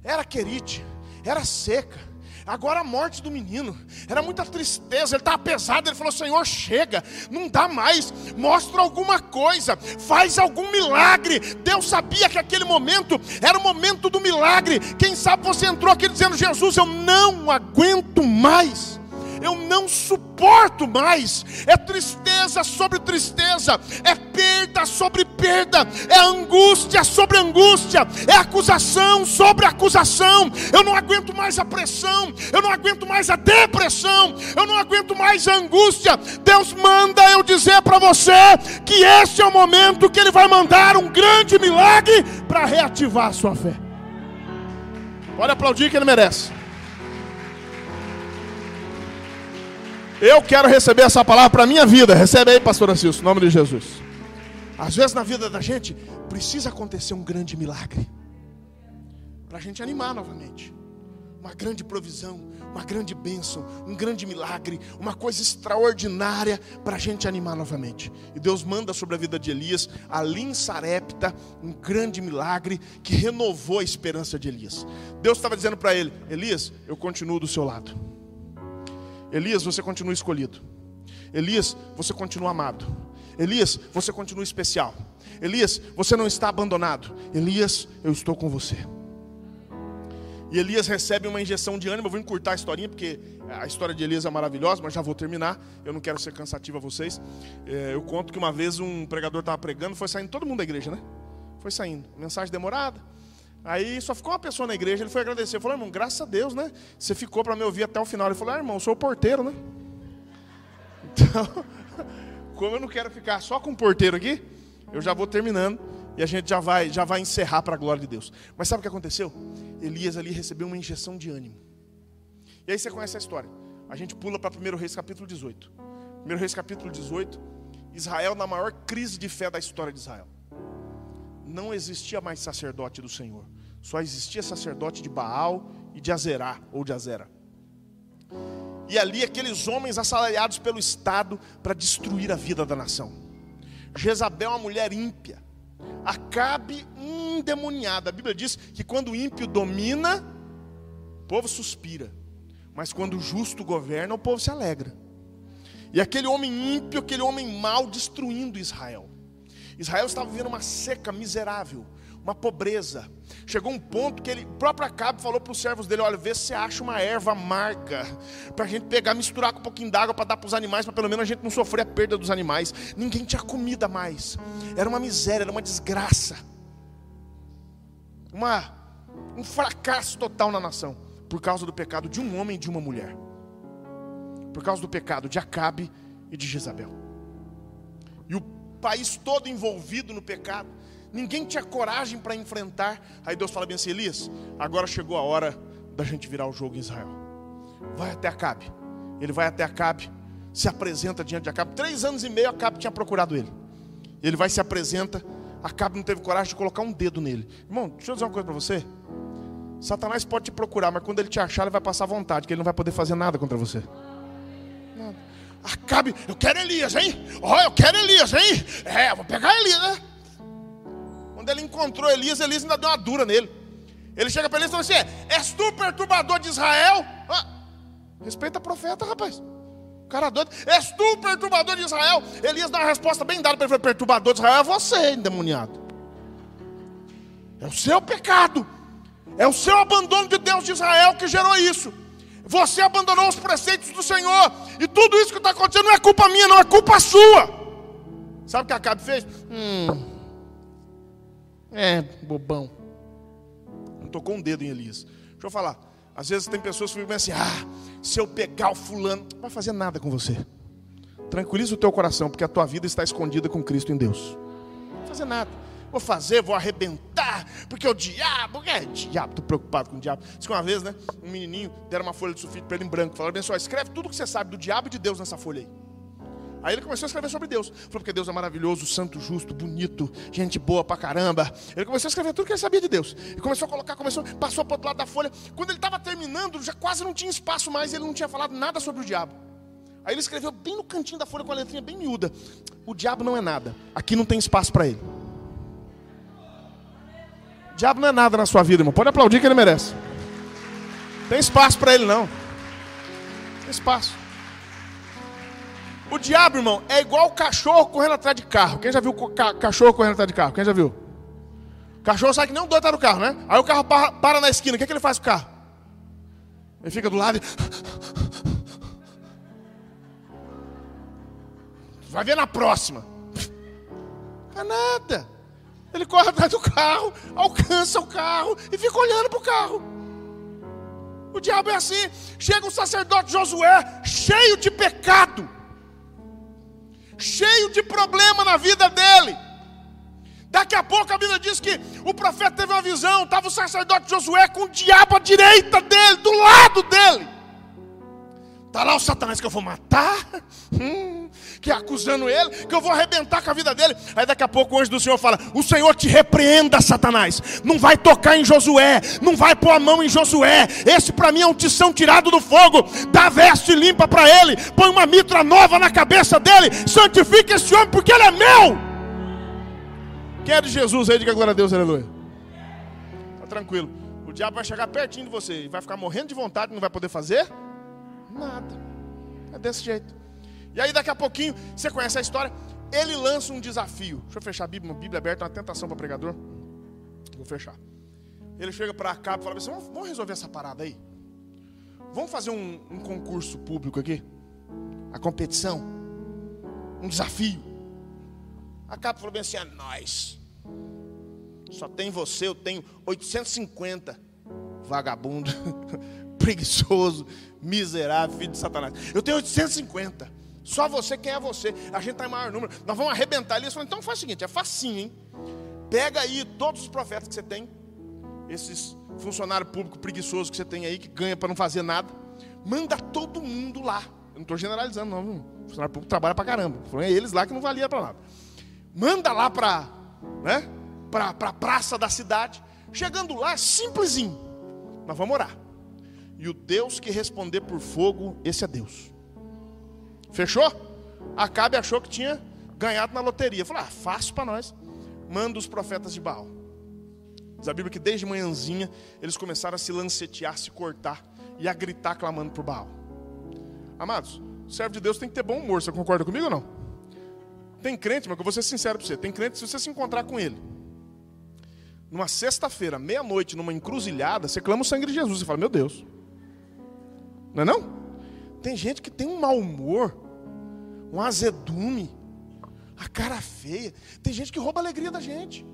S1: era querite, era seca. Agora a morte do menino, era muita tristeza, ele estava pesado, ele falou: Senhor, chega, não dá mais, mostra alguma coisa, faz algum milagre. Deus sabia que aquele momento era o momento do milagre. Quem sabe você entrou aqui dizendo: Jesus, eu não aguento mais eu não suporto mais. É tristeza sobre tristeza, é perda sobre perda, é angústia sobre angústia, é acusação sobre acusação. Eu não aguento mais a pressão, eu não aguento mais a depressão, eu não aguento mais a angústia. Deus manda eu dizer para você que este é o momento que Ele vai mandar um grande milagre para reativar a sua fé. Pode aplaudir que Ele merece. Eu quero receber essa palavra para a minha vida. Recebe aí, pastor Assis, em nome de Jesus. Às vezes na vida da gente precisa acontecer um grande milagre para a gente animar novamente. Uma grande provisão, uma grande bênção, um grande milagre, uma coisa extraordinária para a gente animar novamente. E Deus manda sobre a vida de Elias, ali em Sarepta, um grande milagre que renovou a esperança de Elias. Deus estava dizendo para ele: Elias, eu continuo do seu lado. Elias, você continua escolhido. Elias, você continua amado. Elias, você continua especial. Elias, você não está abandonado. Elias, eu estou com você. E Elias recebe uma injeção de ânimo. Eu vou encurtar a historinha, porque a história de Elias é maravilhosa, mas já vou terminar. Eu não quero ser cansativo a vocês. É, eu conto que uma vez um pregador estava pregando, foi saindo todo mundo da igreja, né? Foi saindo. Mensagem demorada. Aí só ficou uma pessoa na igreja, ele foi agradecer. Falou, irmão, graças a Deus, né? Você ficou para me ouvir até o final. Ele falou, ah, irmão, sou o porteiro, né? (laughs) Então, (laughs) como eu não quero ficar só com o porteiro aqui, eu já vou terminando e a gente já vai, já vai encerrar para a glória de Deus. Mas sabe o que aconteceu? Elias ali recebeu uma injeção de ânimo. E aí você conhece a história. A gente pula para 1 Reis capítulo 18. 1 Reis capítulo 18, Israel na maior crise de fé da história de Israel não existia mais sacerdote do Senhor. Só existia sacerdote de Baal e de Azerá, ou de Azera. E ali aqueles homens assalariados pelo Estado para destruir a vida da nação. Jezabel uma mulher ímpia. Acabe endemoniada. A Bíblia diz que quando o ímpio domina, o povo suspira. Mas quando o justo governa, o povo se alegra. E aquele homem ímpio, aquele homem mau, destruindo Israel. Israel estava vivendo uma seca miserável, uma pobreza. Chegou um ponto que ele, o próprio Acabe falou para os servos dele: Olha, vê se acha uma erva amarga, para a gente pegar, misturar com um pouquinho d'água para dar para os animais, para pelo menos a gente não sofrer a perda dos animais. Ninguém tinha comida mais, era uma miséria, era uma desgraça, uma, um fracasso total na nação, por causa do pecado de um homem e de uma mulher, por causa do pecado de Acabe e de Jezabel. E o país todo envolvido no pecado. Ninguém tinha coragem para enfrentar. Aí Deus fala bem assim: Elias, agora chegou a hora da gente virar o jogo em Israel. Vai até Acabe. Ele vai até Acabe, se apresenta diante de Acabe. Três anos e meio Acabe tinha procurado ele. Ele vai se apresenta. Acabe não teve coragem de colocar um dedo nele. Irmão, deixa eu dizer uma coisa para você. Satanás pode te procurar, mas quando ele te achar, ele vai passar vontade, que ele não vai poder fazer nada contra você. Acabe, eu quero Elias, hein? Ó, oh, eu quero Elias, hein? É, vou pegar Elias, né? Quando ele encontrou Elias, Elias ainda deu uma dura nele. Ele chega para Elias e fala assim: És tu perturbador de Israel? Ah, respeita profeta, rapaz. O cara doido. És tu perturbador de Israel? Elias dá uma resposta bem dada para ele: Perturbador de Israel é você, endemoniado. É o seu pecado. É o seu abandono de Deus de Israel que gerou isso. Você abandonou os preceitos do Senhor. E tudo isso que está acontecendo não é culpa minha, não é culpa sua. Sabe o que Acabe fez? Hum, é, bobão. Não tocou um dedo em Elias. Deixa eu falar. Às vezes tem pessoas que ficam assim: ah, se eu pegar o fulano, não vai fazer nada com você. Tranquiliza o teu coração, porque a tua vida está escondida com Cristo em Deus. Não vai fazer nada vou fazer, vou arrebentar, porque o diabo, é diabo, estou preocupado com o diabo. Diz que uma vez, né, um menininho deram uma folha de sulfite para ele em branco, falaram só, escreve tudo que você sabe do diabo e de Deus nessa folha aí. Aí ele começou a escrever sobre Deus. Falou porque Deus é maravilhoso, santo, justo, bonito, gente boa pra caramba. Ele começou a escrever tudo que ele sabia de Deus. E começou a colocar, começou, passou para outro lado da folha. Quando ele estava terminando, já quase não tinha espaço mais, ele não tinha falado nada sobre o diabo. Aí ele escreveu bem no cantinho da folha com a letrinha bem miúda. O diabo não é nada. Aqui não tem espaço para ele. Diabo não é nada na sua vida, irmão. Pode aplaudir que ele merece. Tem espaço para ele não. Tem espaço. O diabo, irmão, é igual o cachorro correndo atrás de carro. Quem já viu ca cachorro correndo atrás de carro? Quem já viu? O cachorro sai que um doido tá no carro, né? Aí o carro para, para na esquina. O que, é que ele faz com o carro? Ele fica do lado e. (laughs) Vai ver na próxima. Não é nada. Ele corre atrás do carro, alcança o carro e fica olhando para o carro. O diabo é assim. Chega o sacerdote Josué, cheio de pecado, cheio de problema na vida dele. Daqui a pouco a Bíblia diz que o profeta teve uma visão, estava o sacerdote Josué com o diabo à direita dele, do lado dele. Está lá o Satanás que eu vou matar, hum, que é acusando ele, que eu vou arrebentar com a vida dele. Aí daqui a pouco o anjo do Senhor fala: O Senhor te repreenda, Satanás. Não vai tocar em Josué, não vai pôr a mão em Josué. Esse para mim é um tição tirado do fogo. Dá veste limpa para ele, põe uma mitra nova na cabeça dele. Santifica esse homem porque ele é meu. Quem é de Jesus aí? Diga glória a Deus, aleluia. Tá tranquilo. O diabo vai chegar pertinho de você e vai ficar morrendo de vontade, não vai poder fazer Nada. É desse jeito. E aí daqui a pouquinho, você conhece a história, ele lança um desafio. Deixa eu fechar a Bíblia, uma Bíblia aberta, uma tentação para pregador. Vou fechar. Ele chega para cá e fala assim: vamos, resolver essa parada aí. Vamos fazer um, um concurso público aqui? A competição? Um desafio? A capa falou bem assim: é nós. Só tem você, eu tenho 850. Vagabundo, (laughs) preguiçoso, miserável, filho de Satanás. Eu tenho 850. Só você, quem é você? A gente está em maior número. Nós vamos arrebentar ali. Então faz o seguinte: é facinho, hein? Pega aí todos os profetas que você tem, esses funcionários públicos preguiçosos que você tem aí, que ganha para não fazer nada. Manda todo mundo lá. Eu não estou generalizando, não. O funcionário público trabalha para caramba. Foi eles lá que não valia para nada. Manda lá para né, a pra praça da cidade. Chegando lá, simplesinho. Nós vamos orar. E o Deus que responder por fogo, esse é Deus. Fechou? Acabe achou que tinha ganhado na loteria. Falou, ah, fácil para nós. Manda os profetas de Baal. Diz a Bíblia que desde manhãzinha eles começaram a se lancetear, se cortar e a gritar clamando por Baal. Amados, o servo de Deus tem que ter bom humor. Você concorda comigo ou não? Tem crente, mas eu vou ser sincero para você. Tem crente, se você se encontrar com ele, numa sexta-feira, meia-noite, numa encruzilhada, você clama o sangue de Jesus. Você fala, meu Deus. Não é não? Tem gente que tem um mau humor, um azedume, a cara feia. Tem gente que rouba a alegria da gente.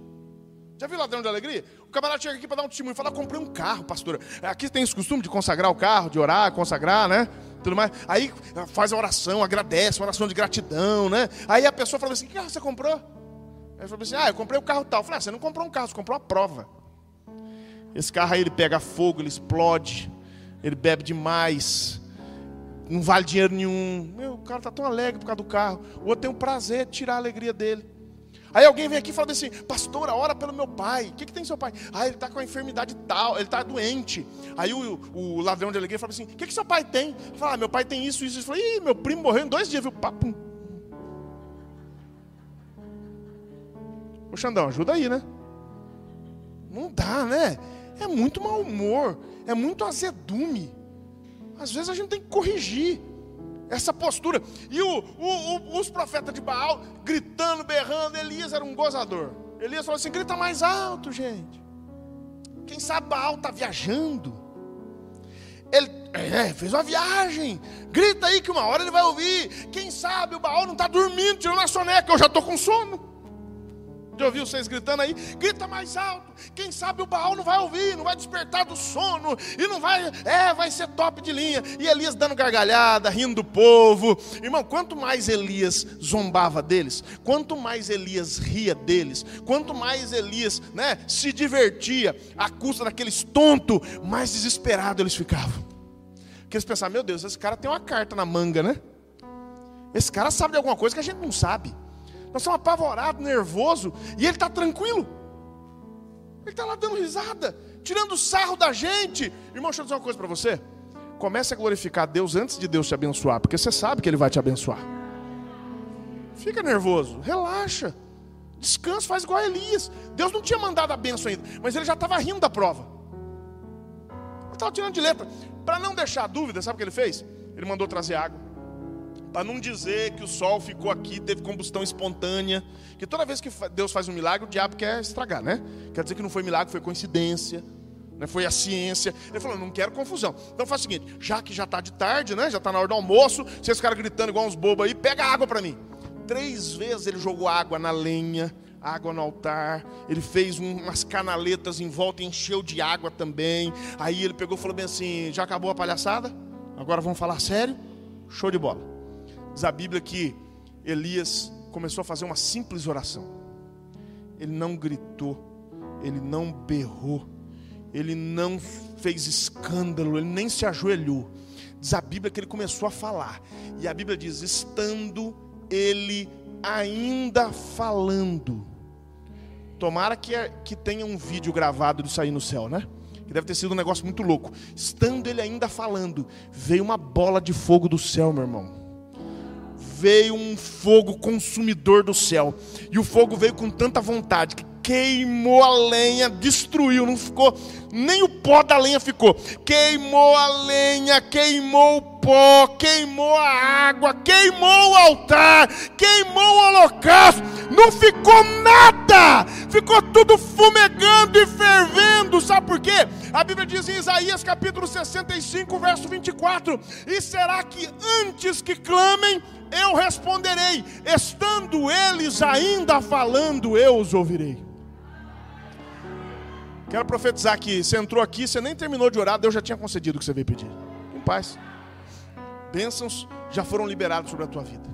S1: Já viu ladrão de alegria? O camarada chega aqui para dar um testemunho e fala: comprei um carro, pastora. Aqui tem esse costume de consagrar o carro, de orar, consagrar, né? Tudo mais. Aí faz a oração, agradece, uma oração de gratidão, né? Aí a pessoa fala assim: que carro você comprou? Aí ele fala assim: ah, eu comprei o um carro tal. Eu falei: ah, você não comprou um carro, você comprou uma prova. Esse carro aí ele pega fogo, ele explode ele bebe demais, não vale dinheiro nenhum. Meu, o cara está tão alegre por causa do carro. O outro tem um prazer de tirar a alegria dele. Aí alguém vem aqui e fala assim, pastora, ora pelo meu pai. O que, que tem seu pai? Ah, ele está com a enfermidade tal, ele está doente. Aí o, o, ladrão de alegria fala assim, o que, que seu pai tem? Fala, ah, meu pai tem isso, isso. Eu falei, Ih, meu primo morreu em dois dias, viu? Papo. Ô Xandão, ajuda aí, né? Não dá, né? É muito mau humor é muito azedume. Às vezes a gente tem que corrigir essa postura. E o, o, o, os profetas de Baal gritando, berrando, Elias era um gozador. Elias falou assim: grita mais alto, gente. Quem sabe Baal está viajando. Ele é, fez uma viagem. Grita aí que uma hora ele vai ouvir. Quem sabe o Baal não está dormindo, tirando a soneca. Eu já estou com sono. Já ouviu vocês gritando aí? Grita mais alto. Quem sabe o Baal não vai ouvir, não vai despertar do sono e não vai, é, vai ser top de linha. E Elias dando gargalhada, rindo do povo. Irmão, quanto mais Elias zombava deles, quanto mais Elias ria deles, quanto mais Elias, né, se divertia à custa daqueles tontos, mais desesperados eles ficavam. Porque eles pensavam, meu Deus, esse cara tem uma carta na manga, né? Esse cara sabe de alguma coisa que a gente não sabe. Nós estamos apavorados, nervoso, e ele está tranquilo. Ele está lá dando risada, tirando sarro da gente. Irmão, deixa eu dizer uma coisa para você. Comece a glorificar Deus antes de Deus te abençoar, porque você sabe que Ele vai te abençoar. Fica nervoso, relaxa. Descansa, faz igual a Elias. Deus não tinha mandado a benção ainda, mas ele já estava rindo da prova. Ele estava tirando de letra. Para não deixar dúvida, sabe o que ele fez? Ele mandou trazer água. Para não dizer que o sol ficou aqui, teve combustão espontânea. Que toda vez que Deus faz um milagre, o diabo quer estragar, né? Quer dizer que não foi milagre, foi coincidência. Né? Foi a ciência. Ele falou: não quero confusão. Então faz o seguinte: já que já está de tarde, né? Já está na hora do almoço, vocês ficaram gritando igual uns bobos aí, pega água para mim. Três vezes ele jogou água na lenha, água no altar. Ele fez umas canaletas em volta e encheu de água também. Aí ele pegou e falou bem assim: já acabou a palhaçada? Agora vamos falar sério? Show de bola. Diz a Bíblia que Elias começou a fazer uma simples oração. Ele não gritou, ele não berrou, ele não fez escândalo, ele nem se ajoelhou. Diz a Bíblia que ele começou a falar. E a Bíblia diz: estando ele ainda falando. Tomara que, que tenha um vídeo gravado disso aí no céu, né? Que deve ter sido um negócio muito louco. Estando ele ainda falando, veio uma bola de fogo do céu, meu irmão. Veio um fogo consumidor do céu. E o fogo veio com tanta vontade que queimou a lenha, destruiu, não ficou, nem o pó da lenha ficou. Queimou a lenha, queimou o pó, queimou a água, queimou o altar, queimou o holocausto, não ficou nada, ficou tudo fumegando e fervendo, sabe por quê? A Bíblia diz em Isaías capítulo 65, verso 24: E será que antes que clamem, eu responderei, estando eles ainda falando, eu os ouvirei. Quero profetizar que você entrou aqui, você nem terminou de orar, Deus já tinha concedido o que você veio pedir. Em paz. Bênçãos já foram liberados sobre a tua vida.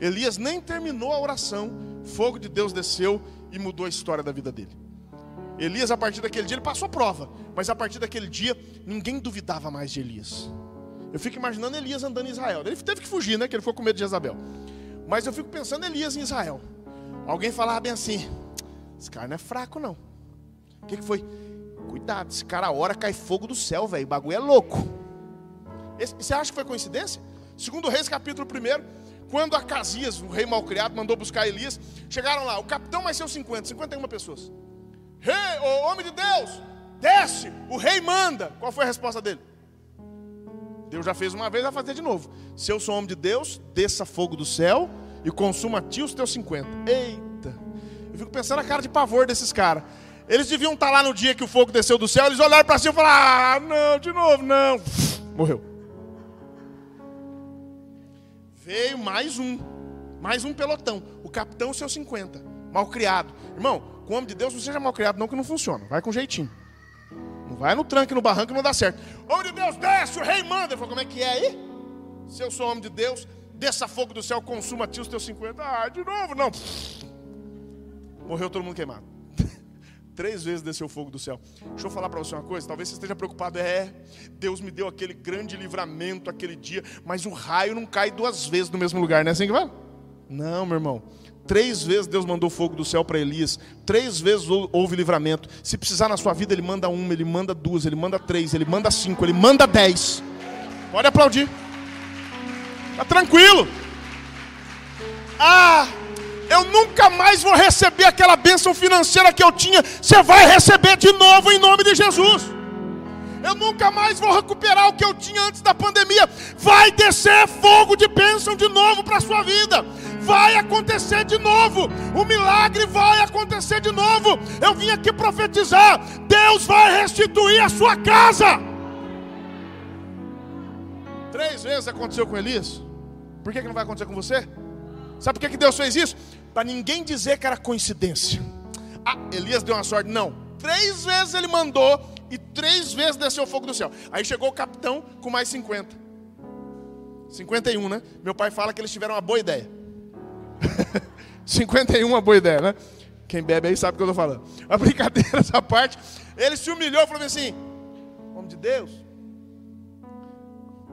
S1: Elias nem terminou a oração, fogo de Deus desceu e mudou a história da vida dele. Elias, a partir daquele dia, ele passou a prova, mas a partir daquele dia, ninguém duvidava mais de Elias. Eu fico imaginando Elias andando em Israel. Ele teve que fugir, né? Que ele ficou com medo de Jezabel. Mas eu fico pensando Elias em Israel. Alguém falava bem assim: esse cara não é fraco, não. O que, que foi? Cuidado, esse cara a hora cai fogo do céu, velho. O bagulho é louco. Esse, você acha que foi coincidência? Segundo Reis, capítulo 1, quando Acasias, o rei malcriado, mandou buscar Elias, chegaram lá, o capitão mais seus 50, 51 pessoas. Rei, o homem de Deus, desce, o rei manda. Qual foi a resposta dele? Deus já fez uma vez, vai fazer de novo. Se eu sou homem de Deus, desça fogo do céu e consuma a ti os teus 50. Eita! Eu fico pensando na cara de pavor desses caras. Eles deviam estar lá no dia que o fogo desceu do céu, eles olharam para cima e falaram: Ah, não, de novo, não. (sniffs) Morreu. Veio mais um, mais um pelotão. O capitão, seus 50. Mal criado. Irmão, com o homem de Deus não seja mal criado, não, que não funciona. Vai com jeitinho. Não vai no tranque, no barranco, não dá certo. Homem de Deus, desce, o rei manda. Ele falou: Como é que é aí? Se eu sou homem de Deus, desça fogo do céu, consuma ti os teus 50. Ah, de novo, não. Morreu todo mundo queimado. (laughs) Três vezes desceu fogo do céu. Deixa eu falar para você uma coisa. Talvez você esteja preocupado. É, Deus me deu aquele grande livramento aquele dia, mas o raio não cai duas vezes no mesmo lugar, não é assim que vai? Não, meu irmão. Três vezes Deus mandou fogo do céu para Elias. Três vezes houve livramento. Se precisar na sua vida, Ele manda uma, Ele manda duas, Ele manda três, Ele manda cinco, Ele manda dez. Pode aplaudir. Tá tranquilo. Ah! eu nunca mais vou receber aquela bênção financeira que eu tinha. Você vai receber de novo em nome de Jesus. Eu nunca mais vou recuperar o que eu tinha antes da pandemia. Vai descer fogo de bênção de novo para a sua vida. Vai acontecer de novo. O milagre vai acontecer de novo. Eu vim aqui profetizar. Deus vai restituir a sua casa. Três vezes aconteceu com Elias. Por que, que não vai acontecer com você? Sabe por que, que Deus fez isso? Para ninguém dizer que era coincidência. Ah, Elias deu uma sorte. Não. Três vezes ele mandou e três vezes desceu fogo do céu. Aí chegou o capitão com mais 50. 51, né? Meu pai fala que eles tiveram uma boa ideia. (laughs) 51 uma boa ideia, né? Quem bebe aí sabe o que eu estou falando. (laughs) A brincadeira essa parte. Ele se humilhou falou assim: Homem de Deus,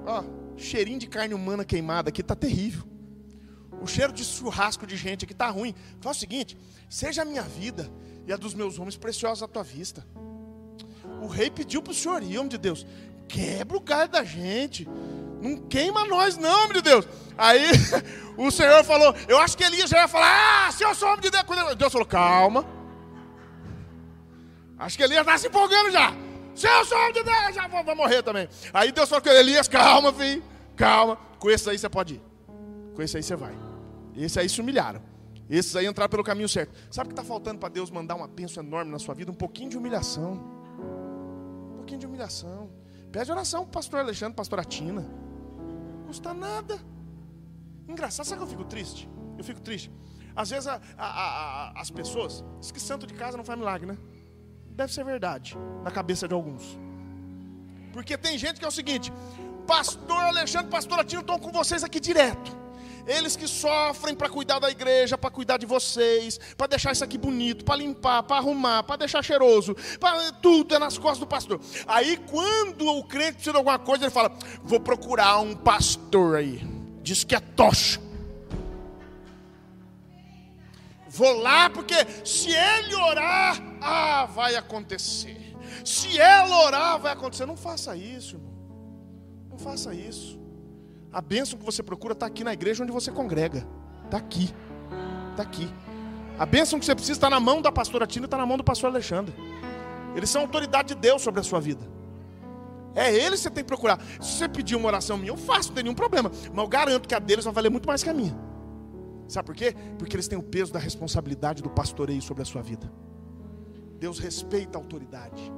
S1: ó, cheirinho de carne humana queimada aqui tá terrível o cheiro de churrasco de gente aqui está ruim. Fala o seguinte: seja a minha vida e a dos meus homens preciosos à tua vista. O rei pediu para o senhor, homem de Deus, quebra o galho da gente. Não queima nós, não, meu Deus. Aí (laughs) o Senhor falou, eu acho que Elias já ia falar, ah, se eu sou homem de Deus. Deus falou, calma. Acho que Elias está se empolgando já. Se eu sou homem de Deus, já vou, vou morrer também. Aí Deus falou com Elias, calma, filho, calma. Com esse aí você pode ir. Com esse aí você vai. Esse aí se humilharam. Esses aí entraram pelo caminho certo. Sabe o que está faltando para Deus mandar uma bênção enorme na sua vida? Um pouquinho de humilhação. Um pouquinho de humilhação. Pede oração para o pastor Alexandre, pastora Tina. Custa nada. Engraçado, sabe que eu fico triste? Eu fico triste. Às vezes a, a, a, as pessoas dizem que santo de casa não faz milagre, né? Deve ser verdade na cabeça de alguns. Porque tem gente que é o seguinte: Pastor Alexandre, pastora Tina estão com vocês aqui direto. Eles que sofrem para cuidar da igreja, para cuidar de vocês, para deixar isso aqui bonito, para limpar, para arrumar, para deixar cheiroso, para tudo é nas costas do pastor. Aí quando o crente precisa de alguma coisa, ele fala: "Vou procurar um pastor aí". Diz que é tocha. Vou lá porque se ele orar, ah, vai acontecer. Se ela orar, vai acontecer. Não faça isso, irmão. Não faça isso. A bênção que você procura está aqui na igreja onde você congrega. Está aqui. Está aqui. A bênção que você precisa está na mão da pastora Tina e está na mão do pastor Alexandre. Eles são autoridade de Deus sobre a sua vida. É eles que você tem que procurar. Se você pedir uma oração minha, eu faço, não tem nenhum problema. Mas eu garanto que a deles vai valer muito mais que a minha. Sabe por quê? Porque eles têm o peso da responsabilidade do pastoreio sobre a sua vida. Deus respeita a autoridade.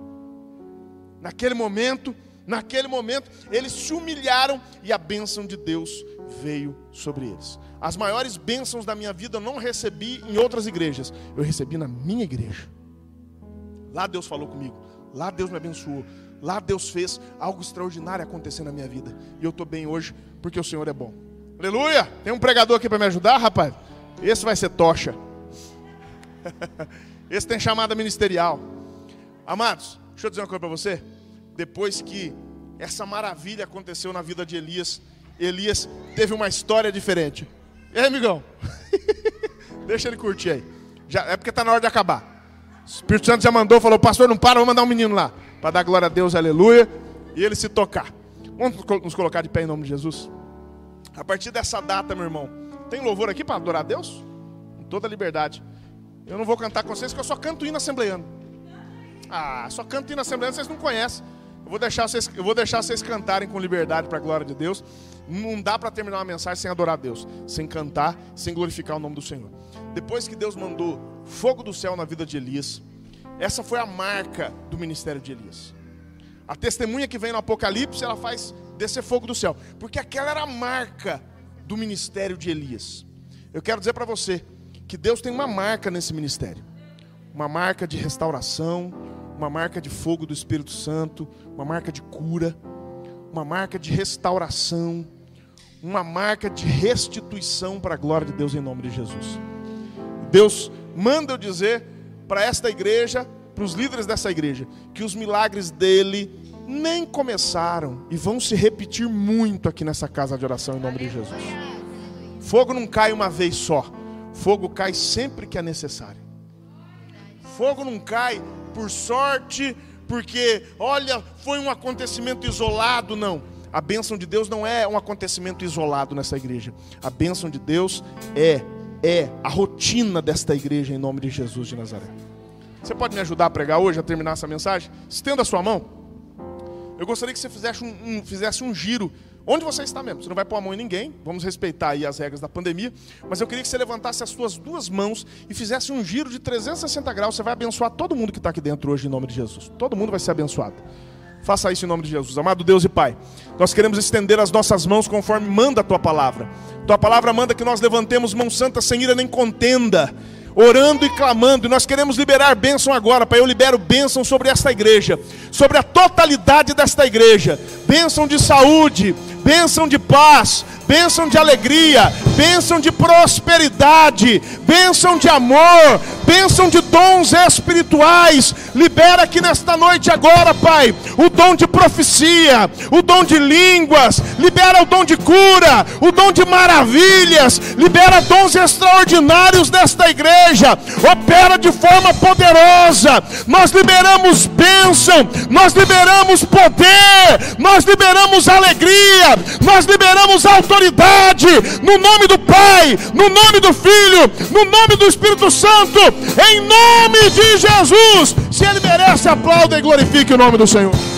S1: Naquele momento, Naquele momento, eles se humilharam e a bênção de Deus veio sobre eles. As maiores bênçãos da minha vida eu não recebi em outras igrejas, eu recebi na minha igreja. Lá Deus falou comigo, lá Deus me abençoou, lá Deus fez algo extraordinário acontecer na minha vida. E eu estou bem hoje porque o Senhor é bom. Aleluia! Tem um pregador aqui para me ajudar, rapaz? Esse vai ser tocha. (laughs) Esse tem chamada ministerial. Amados, deixa eu dizer uma coisa para você depois que essa maravilha aconteceu na vida de Elias, Elias teve uma história diferente. E aí, amigão? (laughs) Deixa ele curtir aí. Já, é porque está na hora de acabar. O Espírito Santo já mandou, falou, pastor, não para, vamos mandar um menino lá. Para dar glória a Deus, aleluia. E ele se tocar. Vamos nos colocar de pé em nome de Jesus? A partir dessa data, meu irmão, tem louvor aqui para adorar a Deus? Com toda liberdade. Eu não vou cantar com vocês, porque eu só canto hino assembleando. Ah, só canto hino assembleando, vocês não conhecem. Eu vou deixar vocês, eu vou deixar vocês cantarem com liberdade para a glória de Deus. Não dá para terminar uma mensagem sem adorar a Deus, sem cantar, sem glorificar o nome do Senhor. Depois que Deus mandou fogo do céu na vida de Elias, essa foi a marca do ministério de Elias. A testemunha que vem no Apocalipse, ela faz descer fogo do céu, porque aquela era a marca do ministério de Elias. Eu quero dizer para você que Deus tem uma marca nesse ministério. Uma marca de restauração, uma marca de fogo do Espírito Santo, uma marca de cura, uma marca de restauração, uma marca de restituição para a glória de Deus em nome de Jesus. Deus manda eu dizer para esta igreja, para os líderes dessa igreja, que os milagres dele nem começaram e vão se repetir muito aqui nessa casa de oração em nome de Jesus. Fogo não cai uma vez só, fogo cai sempre que é necessário. Fogo não cai por sorte, porque, olha, foi um acontecimento isolado, não. A bênção de Deus não é um acontecimento isolado nessa igreja. A bênção de Deus é é a rotina desta igreja em nome de Jesus de Nazaré. Você pode me ajudar a pregar hoje, a terminar essa mensagem? Estenda a sua mão. Eu gostaria que você fizesse um, um, fizesse um giro Onde você está mesmo? Você não vai pôr a mão em ninguém, vamos respeitar aí as regras da pandemia, mas eu queria que você levantasse as suas duas mãos e fizesse um giro de 360 graus. Você vai abençoar todo mundo que está aqui dentro hoje em nome de Jesus. Todo mundo vai ser abençoado. Faça isso em nome de Jesus. Amado Deus e Pai, nós queremos estender as nossas mãos conforme manda a tua palavra. Tua palavra manda que nós levantemos mão santa sem ira nem contenda orando e clamando, e nós queremos liberar bênção agora, Pai. Eu libero bênção sobre esta igreja, sobre a totalidade desta igreja, bênção de saúde, bênção de paz, bênção de alegria, bênção de prosperidade, bênção de amor, bênção de dons espirituais. Libera aqui nesta noite agora, Pai, o dom de profecia, o dom de línguas, libera o dom de cura, o dom de maravilhas, libera dons extraordinários nesta igreja. Opera de forma poderosa. Nós liberamos bênção, nós liberamos poder, nós liberamos alegria, nós liberamos autoridade no nome do Pai, no nome do Filho, no nome do Espírito Santo, em nome de Jesus. Se Ele merece, aplauda e glorifique o nome do Senhor.